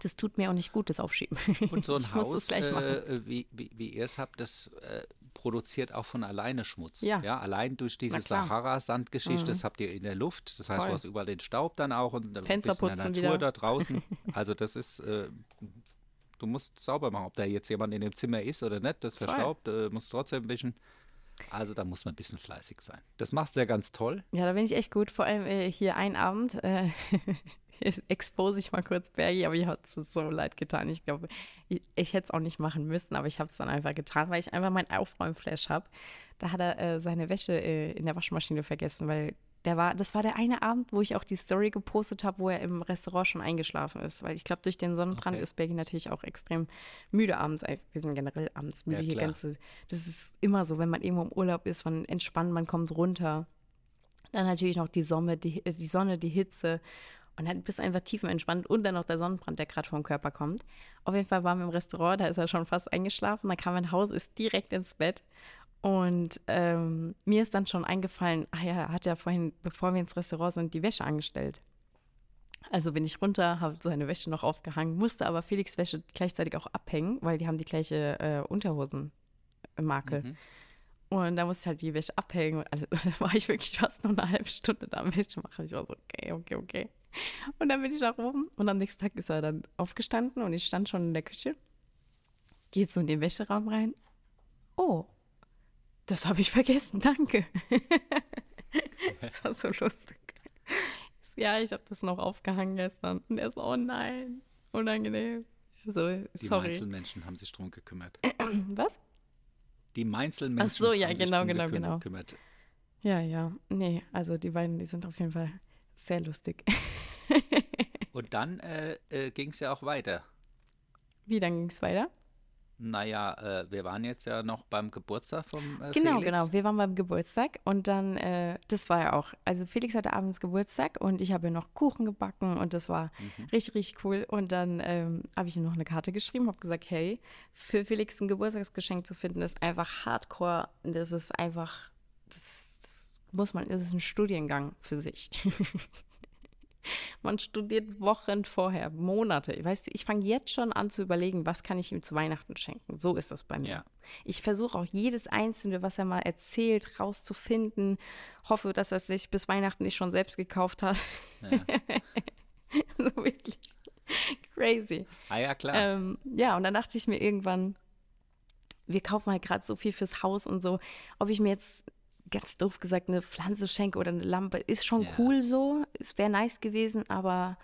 Das tut mir auch nicht gut, das Aufschieben. Und so ein Haus, äh, wie, wie, wie ihr es habt, das äh, produziert auch von alleine Schmutz. Ja. allein durch diese klar. Mhm. Sahara-Sandgeschichte, das habt ihr in der Luft. Das heißt, Voll. du hast überall den Staub dann auch und ein bisschen in der Natur wieder. da draußen. Also das ist, äh, du musst sauber machen. Ob da jetzt jemand in dem Zimmer ist oder nicht, das Voll. verstaubt, äh, musst trotzdem wischen. Also da muss man ein bisschen fleißig sein. Das machst du ja ganz toll. Ja, da bin ich echt gut. Vor allem äh, hier ein Abend äh, expose ich mal kurz Bergi, aber ich hat es so leid getan. Ich glaube, ich, ich hätte es auch nicht machen müssen, aber ich habe es dann einfach getan, weil ich einfach mein Aufräumflash habe. Da hat er äh, seine Wäsche äh, in der Waschmaschine vergessen, weil der war, das war der eine Abend, wo ich auch die Story gepostet habe, wo er im Restaurant schon eingeschlafen ist. Weil ich glaube, durch den Sonnenbrand Okay. ist Bergi natürlich auch extrem müde abends. Wir sind generell abends müde. Ja, hier ganze, das ist immer so, wenn man irgendwo im Urlaub ist, man entspannt, man kommt runter. Dann natürlich noch die Sonne, die, äh, die Sonne, die Hitze. Und dann bist du einfach tiefenentspannt und dann noch der Sonnenbrand, der gerade vom Körper kommt. Auf jeden Fall waren wir im Restaurant, da ist er schon fast eingeschlafen. Dann kam er nach Hause, ist direkt ins Bett. Und ähm, mir ist dann schon eingefallen, ach ja, er hat ja vorhin, bevor wir ins Restaurant sind, die Wäsche angestellt. Also bin ich runter, habe seine Wäsche noch aufgehangen, musste aber Felix Wäsche gleichzeitig auch abhängen, weil die haben die gleiche äh, Unterhosenmarke. Mhm. Und da musste ich halt die Wäsche abhängen. Und alles. Da war ich wirklich fast nur eine halbe Stunde da am Wäsche machen. Ich war so, okay, okay, okay. Und dann bin ich nach oben und am nächsten Tag ist er dann aufgestanden und ich stand schon in der Küche. Geht so in den Wäscheraum rein. Oh, das habe ich vergessen, danke. das war so lustig. Ja, ich habe das noch aufgehangen gestern. Und er so, oh nein, unangenehm. So, Die sorry. Mainzelmenschen haben sich drum gekümmert. Was? Die Mainzelmenschen Ach so, ja, haben sich genau, drum genau, genau. gekümmert. Ja, ja. Nee, also die beiden, die sind auf jeden Fall sehr lustig. Und dann äh, äh, ging es ja auch weiter. Wie, dann ging es weiter? Naja, äh, wir waren jetzt ja noch beim Geburtstag vom äh, Genau, Felix. genau. Wir waren beim Geburtstag und dann, äh, das war ja auch, also Felix hatte abends Geburtstag und ich habe noch Kuchen gebacken und das war Mhm. richtig, richtig cool. Und dann ähm, habe ich ihm noch eine Karte geschrieben, habe gesagt, hey, für Felix ein Geburtstagsgeschenk zu finden, ist einfach hardcore. Das ist einfach, das, muss man, ist ein Studiengang für sich. Man studiert Wochen vorher, Monate. Weißt du, ich fange jetzt schon an zu überlegen, was kann ich ihm zu Weihnachten schenken. So ist das bei mir. Ja. Ich versuche auch jedes Einzelne, was er mal erzählt, rauszufinden. Hoffe, dass er es sich bis Weihnachten nicht schon selbst gekauft hat. Ja. so wirklich crazy. Ah ja, klar. Ähm, ja, und dann dachte ich mir irgendwann, wir kaufen halt gerade so viel fürs Haus und so, ob ich mir jetzt ganz doof gesagt, eine Pflanze schenke oder eine Lampe, ist schon Ja. cool so. Es wäre nice gewesen, aber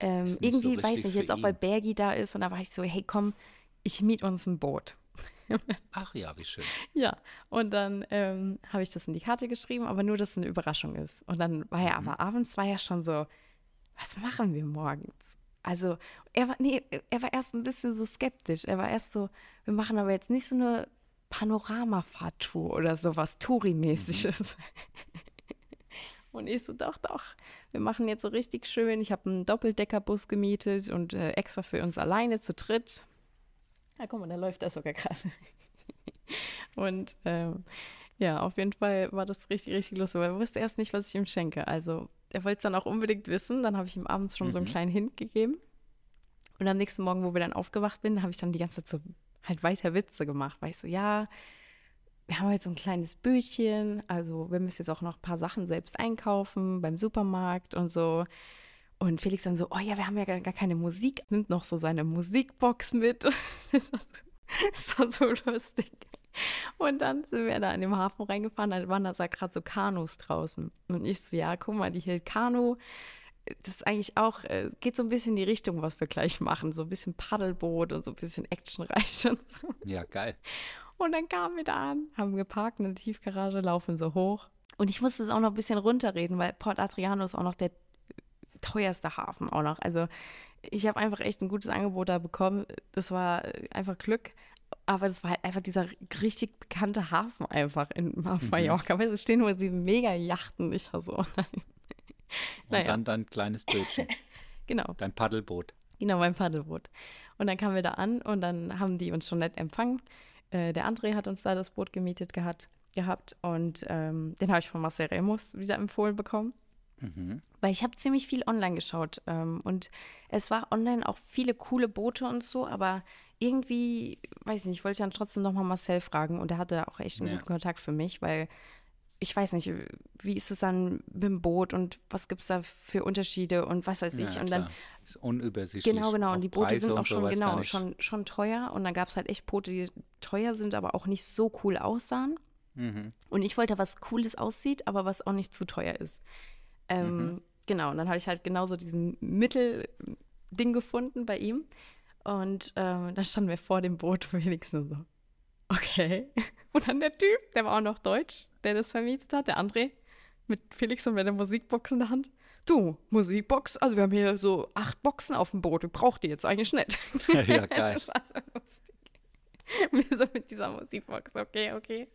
ähm, nicht so irgendwie, weiß ich, jetzt auch weil. Bergi da ist und da war ich so, hey komm, ich miet uns ein Boot. Ach ja, wie schön. Ja, und dann ähm, habe ich das in die Karte geschrieben, aber nur, dass es eine Überraschung ist. Und dann war ja aber abends, war ja schon so, was machen wir morgens? Also, er war, nee, er war erst ein bisschen so skeptisch. Er war erst so, wir machen aber jetzt nicht so eine Panoramafahrtour oder sowas Touri-mäßiges. Und ich so, doch, doch, wir machen jetzt so richtig schön. Ich habe einen Doppeldeckerbus gemietet und äh, extra für uns alleine zu dritt. Ja, guck mal, da läuft er sogar gerade. Und ähm, ja, auf jeden Fall war das richtig, richtig lustig, weil er wusste erst nicht, was ich ihm schenke. Also er wollte es dann auch unbedingt wissen. Dann habe ich ihm abends schon so einen kleinen Hint gegeben. Und am nächsten Morgen, wo wir dann aufgewacht bin, habe ich dann die ganze Zeit so halt weiter Witze gemacht, weil ich so, ja, wir haben halt so ein kleines Bötchen, also wir müssen jetzt auch noch ein paar Sachen selbst einkaufen beim Supermarkt und so. Und Felix dann so, oh ja, wir haben ja gar, gar keine Musik, nimmt noch so seine Musikbox mit. Das war so, das war so lustig. Und dann sind wir da in dem Hafen reingefahren, da waren da gerade so Kanus draußen. Und ich so, ja, guck mal, die hier Kanu, das ist eigentlich auch, äh, geht so ein bisschen in die Richtung, was wir gleich machen. So ein bisschen Paddelboot und so ein bisschen actionreich und so. Ja, geil. Und dann kamen wir da an, haben geparkt in der Tiefgarage, laufen so hoch. Und ich musste es auch noch ein bisschen runterreden, weil Port Adriano ist auch noch der teuerste Hafen auch noch. Also ich habe einfach echt ein gutes Angebot da bekommen. Das war äh, einfach Glück. Aber das war halt einfach dieser richtig bekannte Hafen einfach in auf Mallorca. Weil es stehen nur diese mega Yachten. Ich war so, nein. Und Naja. dann dein kleines Bötchen, Genau. dein Paddelboot. Genau, beim Paddelboot. Und dann kamen wir da an und dann haben die uns schon nett empfangen. Äh, der André hat uns da das Boot gemietet gehabt, gehabt und ähm, den habe ich von Marcel Remus wieder empfohlen bekommen. Weil ich habe ziemlich viel online geschaut ähm, und es war online auch viele coole Boote und so, aber irgendwie, weiß ich nicht, wollte ich dann trotzdem nochmal Marcel fragen und er hatte auch echt einen Ja. guten Kontakt für mich, weil ich weiß nicht, wie ist es dann mit dem Boot und was gibt es da für Unterschiede und was weiß ich. Ja, und dann ist unübersichtlich. Genau, genau. Und die Boote Preise sind auch schon, genau, schon, schon teuer. Und dann gab es halt echt Boote, die teuer sind, aber auch nicht so cool aussahen. Mhm. Und ich wollte was Cooles aussieht, aber was auch nicht zu teuer ist. Ähm, Mhm. Genau, und dann habe ich halt genauso diesen Mittelding gefunden bei ihm. Und ähm, dann standen wir vor dem Boot wenigstens so. Okay. Und dann der Typ, der war auch noch deutsch, der das vermietet hat, der André, mit Felix und mit der Musikbox in der Hand. Du, Musikbox, also wir haben hier so acht Boxen auf dem Boot, wir brauchen die jetzt eigentlich nicht. Ja, geil. Das war so lustig. Wir so mit dieser Musikbox, okay, okay.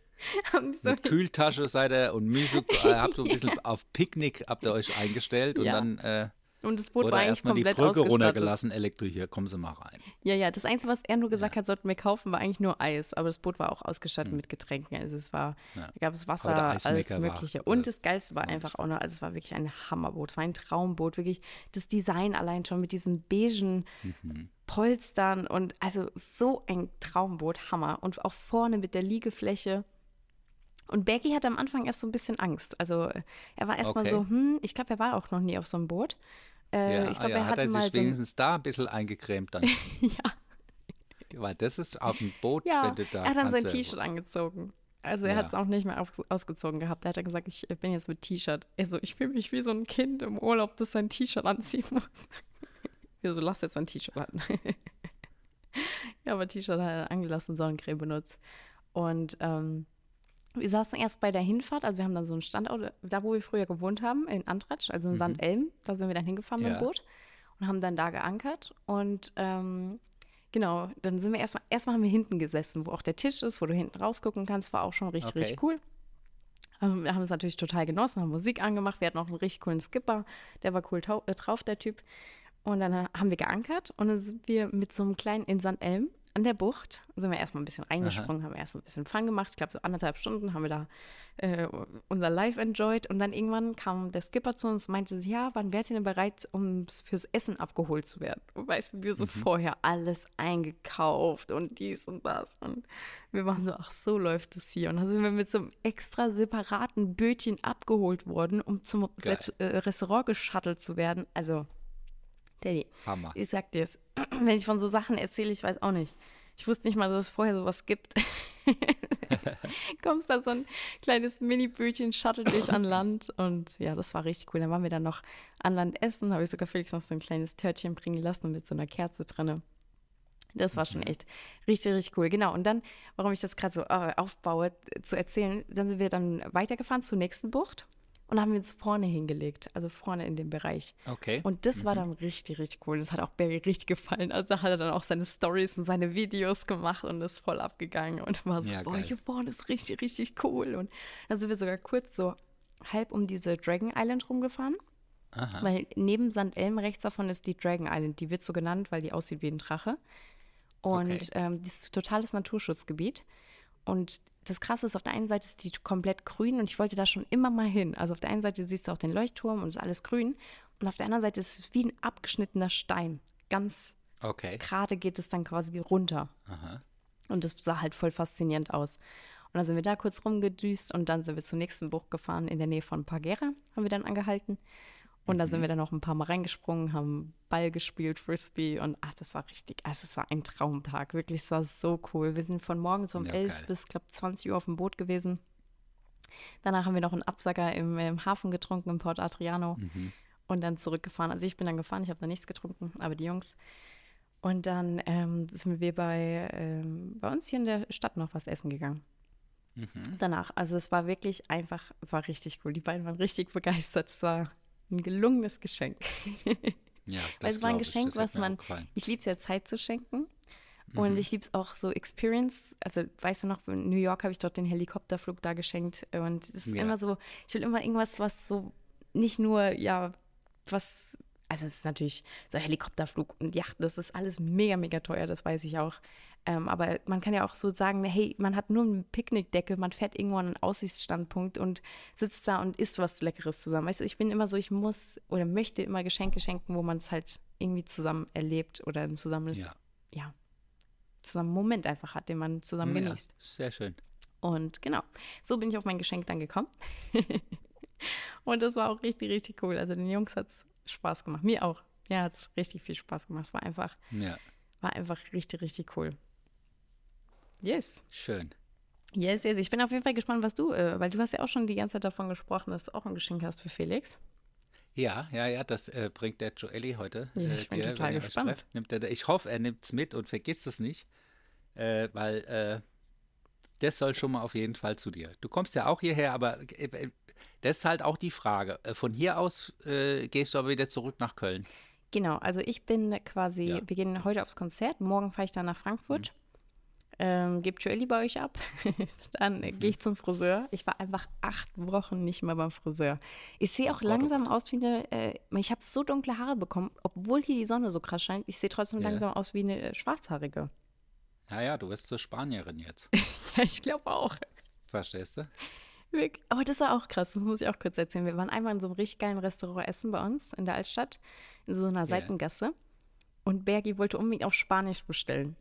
So Mit Kühltasche seid ihr und Musik, äh, habt so ein bisschen auf Picknick habt ihr euch eingestellt und Ja. dann äh, und das Boot wurde war eigentlich erstmal die komplett Brücke ausgestattet. runtergelassen. Elektro, hier, kommen Sie mal rein. Ja, ja, das Einzige, was er nur gesagt hat, sollten wir kaufen, war eigentlich nur Eis. Aber das Boot war auch ausgestattet mit Getränken. Also es war. Ja. da gab es Wasser, alles Eismaker war, Mögliche. äh, Und das Geilste war einfach auch noch, also es war wirklich ein Hammerboot. Es war ein Traumboot, wirklich. Das Design allein schon mit diesen beigen Mhm. Polstern und also so ein Traumboot, Hammer. Und auch vorne mit der Liegefläche. Und Becky hatte am Anfang erst so ein bisschen Angst. Also er war erstmal Okay. so, hm, ich glaube, er war auch noch nie auf so einem Boot. Äh, ja, ich glaube, ja, er hat hatte er mal sich so wenigstens da ein bisschen eingecremt dann. ja, Weil das ist auf dem Boot, Ja, wenn du da er hat dann sein T-Shirt angezogen. Also er Ja. hat es auch nicht mehr auf, ausgezogen gehabt. Er hat dann gesagt, ich bin jetzt mit T-Shirt. Also ich fühle mich wie so ein Kind im Urlaub, das sein T-Shirt anziehen muss. Wieso lass jetzt ein T-Shirt an? ja, aber T-Shirt hat er angelassen, Sonnencreme benutzt. Und ähm, wir saßen erst bei der Hinfahrt, also wir haben dann so einen Standort, da wo wir früher gewohnt haben, in Antratsch, also in St. Elm, da sind wir dann hingefahren mit Mhm. Ja. dem Boot und haben dann da geankert. Und ähm, genau, dann sind wir erstmal, erstmal haben wir hinten gesessen, wo auch der Tisch ist, wo du hinten rausgucken kannst, war auch schon richtig, Okay. richtig cool. Ähm, Wir haben es natürlich total genossen, haben Musik angemacht. Wir hatten auch einen richtig coolen Skipper, der war cool äh, drauf, der Typ. Und dann äh, haben wir geankert und dann sind wir mit so einem kleinen in St. An der Bucht, sind wir erstmal ein bisschen reingesprungen, haben erstmal ein bisschen Fun gemacht. Ich glaube, so anderthalb Stunden haben wir da äh, unser Live enjoyed. Und dann irgendwann kam der Skipper zu uns und meinte, ja, wann wärt ihr denn bereit, um fürs Essen abgeholt zu werden? Und weißt du, wir so vorher alles eingekauft und dies und das. Und wir waren so, ach, so läuft es hier. Und dann sind wir mit so einem extra separaten Bötchen abgeholt worden, um zum. Set, äh, Restaurant geschattelt zu werden. Also, Daddy, Hammer. ich sag dir es, wenn ich von so Sachen erzähle, ich weiß auch nicht. Ich wusste nicht mal, dass es vorher sowas gibt. Kommst da so ein kleines Mini-Bötchen, shuttle dich an Land und ja, das war richtig cool. Dann waren wir dann noch an Land essen, habe ich sogar Felix noch so ein kleines Törtchen bringen lassen mit so einer Kerze drinne. Das war schon Mhm. echt richtig, richtig cool. Genau. Und dann, warum ich das gerade so äh, aufbaue, t- zu erzählen, dann sind wir dann weitergefahren zur nächsten Bucht und haben wir uns vorne hingelegt, also vorne in dem Bereich. Okay. Und das Mhm. war dann richtig, richtig cool. Das hat auch Barry richtig gefallen. Also da hat er dann auch seine Stories und seine Videos gemacht und ist voll abgegangen und war so, Ja, boah, hier vorne ist richtig, richtig cool. Und dann sind wir sogar kurz so halb um diese Dragon Island rumgefahren. Aha. Weil neben St. Elm rechts davon ist die Dragon Island. Die wird so genannt, weil die aussieht wie ein Drache. Und Okay. ähm, das ist ein totales Naturschutzgebiet. Und das Krasse ist, auf der einen Seite ist die komplett grün und ich wollte da schon immer mal hin. Also auf der einen Seite siehst du auch den Leuchtturm und ist alles grün. Und auf der anderen Seite ist es wie ein abgeschnittener Stein. Ganz Okay. gerade geht es dann quasi runter. Aha. Und das sah halt voll faszinierend aus. Und dann sind wir da kurz rumgedüst und dann sind wir zur nächsten Bucht gefahren in der Nähe von Pagera, haben wir dann angehalten. Und da sind wir dann noch ein paar Mal reingesprungen, haben Ball gespielt, Frisbee und ach, das war richtig, also es war ein Traumtag, wirklich, es war so cool. Wir sind von morgens um Ja, 11 geil. bis, glaube 20 Uhr auf dem Boot gewesen. Danach haben wir noch einen Absacker im, im Hafen getrunken, im Port Adriano und dann zurückgefahren. Also ich bin dann gefahren, ich habe da nichts getrunken, aber die Jungs. Und dann ähm, sind wir bei, ähm, bei uns hier in der Stadt noch was essen gegangen. Danach. Also es war wirklich einfach, war richtig cool. Die beiden waren richtig begeistert. Es war ein gelungenes Geschenk. Ja, Weil das es war ein ich. Geschenk, hat was man, ich liebe es ja Zeit zu schenken. Mhm. Und ich liebe es auch so Experience. Also, weißt du noch, in New York habe ich dort den Helikopterflug da geschenkt. Und es ist Ja. immer so, ich will immer irgendwas, was so nicht nur, ja, was, also es ist natürlich so Helikopterflug und Yacht, das ist alles mega, mega teuer, das weiß ich auch. Ähm, aber man kann ja auch so sagen, hey, man hat nur eine Picknickdecke, man fährt irgendwo an einen Aussichtsstandpunkt und sitzt da und isst was Leckeres zusammen. Weißt du, ich bin immer so, ich muss oder möchte immer Geschenke schenken, wo man es halt irgendwie zusammen erlebt oder ein zusammenes, ja. Ja. zusammen einen Moment einfach hat, den man zusammen ja, genießt. sehr schön. Und genau, so bin ich auf mein Geschenk dann gekommen. und das war auch richtig, richtig cool. Also den Jungs hat es Spaß gemacht. Mir auch. Mir hat es richtig viel Spaß gemacht. Es war einfach, Ja, war einfach richtig, richtig cool. Yes. schön. Yes, yes. Ich bin auf jeden Fall gespannt, was du, äh, weil du hast ja auch schon die ganze Zeit davon gesprochen, dass du auch ein Geschenk hast für Felix. Ja, ja, ja, das äh, bringt der Joelli heute. Ja, äh, ich bin dir, total gespannt. trefft. Nimmt er, ich hoffe, er nimmt es mit und vergisst es nicht, äh, weil äh, das soll schon mal auf jeden Fall zu dir. Du kommst ja auch hierher, aber das ist halt auch die Frage. Von hier aus gehst du aber wieder zurück nach Köln. Genau, also ich bin quasi, Ja. Mhm. wir gehen heute aufs Konzert, morgen fahre ich dann nach Frankfurt. Ähm, gebt Joelli bei euch ab. dann äh, gehe ich zum Friseur. Ich war einfach acht Wochen nicht mehr beim Friseur. Ich sehe auch oh langsam aus wie eine, äh, ich habe so dunkle Haare bekommen, obwohl hier die Sonne so krass scheint. Ich sehe trotzdem Ja. langsam aus wie eine äh, Schwarzhaarige. Ja, ja, du wirst zur Spanierin jetzt. ja, ich glaube auch. Verstehst du? Aber das war auch krass, das muss ich auch kurz erzählen. Wir waren einmal in so einem richtig geilen Restaurant essen bei uns in der Altstadt, in so einer Seitengasse. Und Bergi wollte unbedingt auf Spanisch bestellen.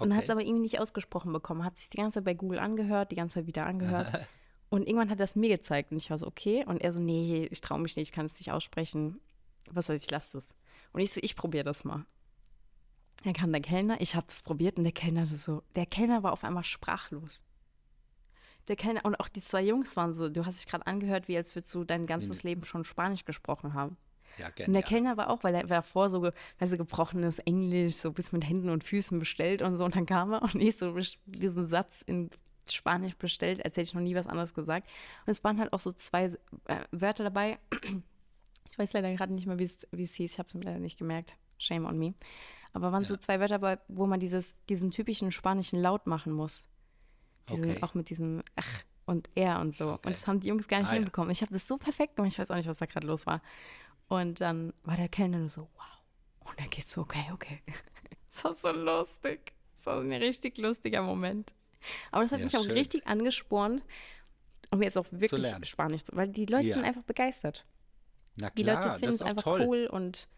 Und hat es aber irgendwie nicht ausgesprochen bekommen. Hat sich die ganze Zeit bei Google angehört, die ganze Zeit wieder angehört. und irgendwann hat er es mir gezeigt und ich war so, okay. Und er so, nee, ich traue mich nicht, ich kann es nicht aussprechen. Was soll ich, ich lasse das. Und ich so, ich probiere das mal. Dann kam der Kellner, ich habe das probiert und der Kellner so, der Kellner war auf einmal sprachlos. Der Kellner und auch die zwei Jungs waren so, du hast dich gerade angehört, wie als würdest du dein ganzes Leben schon Spanisch gesprochen haben. Ja, Und der genial. Kellner war auch, weil er war vor so, du, gebrochenes Englisch, so bis mit Händen und Füßen bestellt und so. Und dann kam er und ich so diesen Satz in Spanisch bestellt, als hätte ich noch nie was anderes gesagt. Und es waren halt auch so zwei äh, Wörter dabei. Ich weiß leider gerade nicht mehr, wie es hieß. Ich habe es mir leider nicht gemerkt. Shame on me. Aber waren so Ja. zwei Wörter dabei, wo man dieses, diesen typischen spanischen Laut machen muss. Diesen, Okay. Auch mit diesem Ach und Er und so. Okay. Und das haben die Jungs gar nicht Ah, ja. hinbekommen. Ich habe das so perfekt gemacht. Ich weiß auch nicht, was da gerade los war. Und dann war der Kellner nur so, wow. Und dann geht's so, okay, okay. Das war so lustig. Das war ein richtig lustiger Moment. Aber das hat Ja, mich auch schön. richtig angespornt, um jetzt auch wirklich lernen. Spanisch zu, weil die Leute Ja. sind einfach begeistert. Na Die klar, Leute das finden es einfach toll. cool und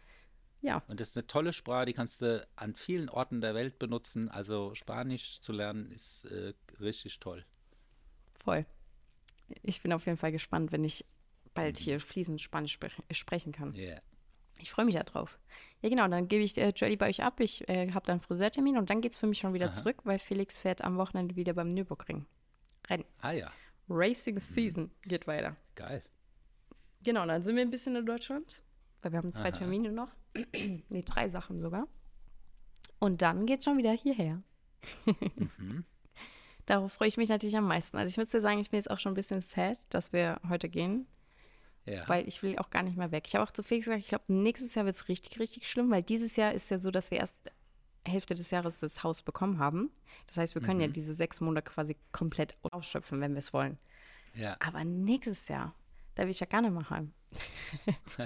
ja, Und das ist eine tolle Sprache, die kannst du an vielen Orten der Welt benutzen. Also Spanisch zu lernen ist äh, richtig toll. voll. Ich bin auf jeden Fall gespannt, wenn ich bald hier fließend Spanisch spre sprechen kann. Yeah. Ich freue mich darauf. Ja, genau, dann gebe ich äh, Jolly bei euch ab. Ich äh, habe dann Friseurtermin und dann geht es für mich schon wieder zurück, weil Felix fährt am Wochenende wieder beim Nürburgring. Rennen. Ah ja, Racing Season geht weiter. geil. Genau, dann sind wir ein bisschen in Deutschland, weil wir haben zwei Termine noch. nee, drei Sachen sogar. Und dann geht's schon wieder hierher. Darauf freue ich mich natürlich am meisten. Also ich muss dir sagen, ich bin jetzt auch schon ein bisschen sad, dass wir heute gehen, Ja. weil ich will auch gar nicht mehr weg. Ich habe auch zu Felix gesagt, ich glaube, nächstes Jahr wird es richtig, richtig schlimm, weil dieses Jahr ist ja so, dass wir erst Hälfte des Jahres das Haus bekommen haben. Das heißt, wir können ja diese sechs Monate quasi komplett ausschöpfen, wenn wir es wollen. ja. Aber nächstes Jahr, da will ich ja gar nicht mehr heim.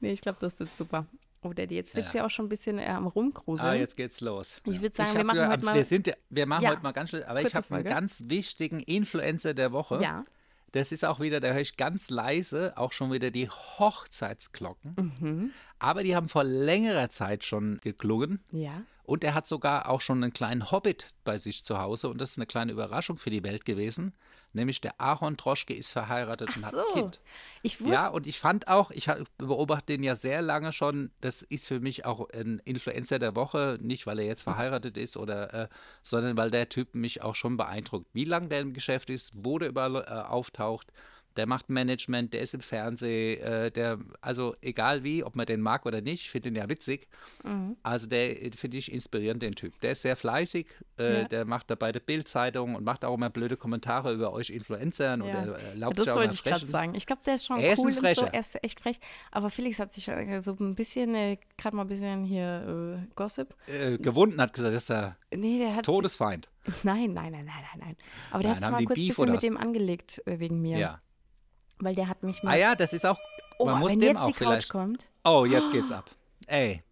nee, ich glaube, das wird super. Oh, Daddy, jetzt wird es ja. Ja. auch schon ein bisschen äh, am Rumgruseln. Ah, jetzt geht's los. Ich Ja. würd sagen, hab wir machen heute mal- Wir, sind, wir machen Ja. heute mal ganz schnell, aber ich habe einen Folge. ganz wichtigen Influencer der Woche. ja, Das ist auch wieder, da höre ich ganz leise auch schon wieder die Hochzeitsglocken. Mhm. Aber die haben vor längerer Zeit schon geklungen. ja. Und er hat sogar auch schon einen kleinen Hobbit bei sich zu Hause. Und das ist eine kleine Überraschung für die Welt gewesen. Nämlich der Aaron Droschke ist verheiratet Ach und hat so. ein Kind. Ich wusste, Ja, und ich fand auch, ich beobachte den ja sehr lange schon, das ist für mich auch ein Influencer der Woche, nicht weil er jetzt verheiratet ist oder, äh, sondern weil der Typ mich auch schon beeindruckt. Wie lange der im Geschäft ist, wo der überall äh, auftaucht. Der macht Management, der ist im Fernsehen, äh, der, also egal wie, ob man den mag oder nicht, ich finde den ja witzig. Mhm. Also der äh, finde ich inspirierend, den Typ. Der ist sehr fleißig, äh, Ja. der macht dabei die Bildzeitung und macht auch immer blöde Kommentare über euch Influencern und ja. er äh, Ja, erlaubt das wollte ich gerade sagen. Ich glaube, der ist schon Er ist cool und so. Er ist echt frech. Aber Felix hat sich äh, so ein bisschen, äh, gerade mal ein bisschen hier äh, Gossip. Gewunden hat gesagt, das ist der Nee. Todesfeind. Nein, nein, nein, nein, nein, nein. Aber der hat sich mal kurz ein bisschen mit dem angelegt wegen mir. Ja. Weil der hat mich mal. Ah ja, das ist auch. oh, man muss wenn dem jetzt auch die Couch vielleicht. kommt. Oh, jetzt geht's ab. Ey,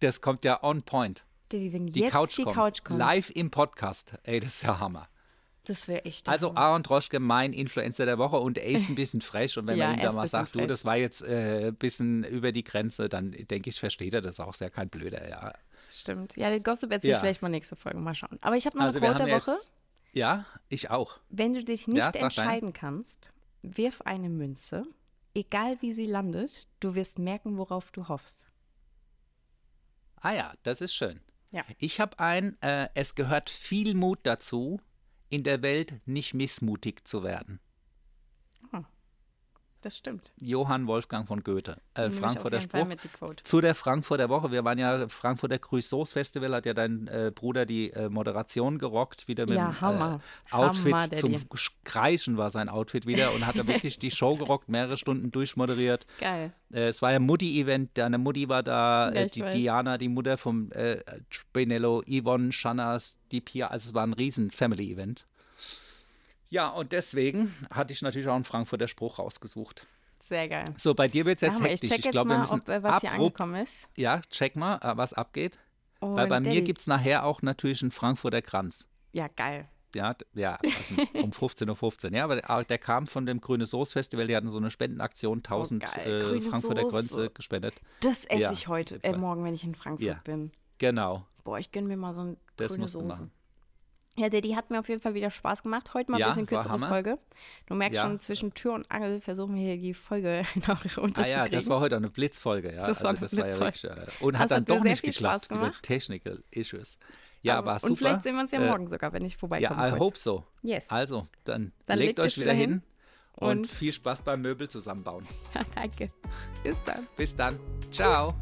das kommt ja on point. Die, wenn Die jetzt Couch, die kommt. Couch kommt. Live im Podcast. Ey, das ist ja Hammer. Das wäre echt. Also. Aaron Droschke, mein Influencer der Woche und er ist ein bisschen frech. Und wenn Ja, man ihm er da mal sagt, du, frech. das war jetzt äh, ein bisschen über die Grenze, dann denke ich, versteht er das auch. Ist ja kein Blöder, ja. Stimmt. Ja, den Gossip erzähle ich Ja. vielleicht mal nächste Folge. Mal schauen. Aber ich habe noch Also eine Quote der jetzt. Woche. Ja, ich auch. Wenn du dich nicht Ja, entscheiden kannst, wirf eine Münze. Egal wie sie landet, du wirst merken, worauf du hoffst. Ah ja, das ist schön. Ja. Ich habe ein, äh, es gehört viel Mut dazu, in der Welt nicht missmutig zu werden. Das stimmt. Johann Wolfgang von Goethe, äh, Frankfurter Spruch. Zu der Frankfurter Woche. Wir waren ja Frankfurter Crusoes Festival, hat ja dein äh, Bruder die äh, Moderation gerockt, wieder mit Ja, dem. Äh, Outfit Hammer, Daddy. zum Kreischen war sein Outfit wieder und hat da wirklich die Show gerockt, mehrere Stunden durchmoderiert. Geil. Äh, es war ja ein Mutti-Event, deine Mutti war da, Ja, äh, ich die weiß. Diana, die Mutter vom äh, Spinello, Yvonne, Shannas, die Pia, also es war ein riesen Family-Event. Ja, und deswegen hatte ich natürlich auch einen Frankfurter Spruch rausgesucht. Sehr geil. So, bei dir wird es jetzt. Ich hektisch. check Ich jetzt glaube, wir müssen ob äh, was hier angekommen ist. ja, check mal, äh, was abgeht. Und Weil bei mir gibt es nachher auch natürlich einen Frankfurter Kranz. Ja, geil. Ja, ja also um 15.15 Uhr. Ja, aber der, der kam von dem Grüne Soße Festival, die hatten so eine Spendenaktion, 1000 geil. äh, Frankfurter Soße. Gespendet. Das esse Ja, ich heute, äh, morgen, wenn ich in Frankfurt Ja. bin. Genau, Boah, ich gönne mir mal so ein das grüne musst du machen. Ja, Daddy hat mir auf jeden Fall wieder Spaß gemacht. Heute mal ein Ja, bisschen war kürzere. Folge. Du merkst Ja. schon, zwischen Tür und Angel versuchen wir hier die Folge noch runterzukriegen. Ah ja, das war heute eine Blitzfolge, ja. Das war also eine das war ja wirklich, äh, und Das hat dann hat mir doch nicht geklappt, wieder. Technical Issues. Ja, Aber- war super. Und vielleicht sehen wir uns ja Äh, morgen sogar, wenn ich vorbeikomme. Ja, I hope so. Yes. Also, dann, Dann legt, legt euch wieder hin und, und- viel Spaß beim Möbel zusammenbauen. Danke. Bis dann. Bis dann. Ciao.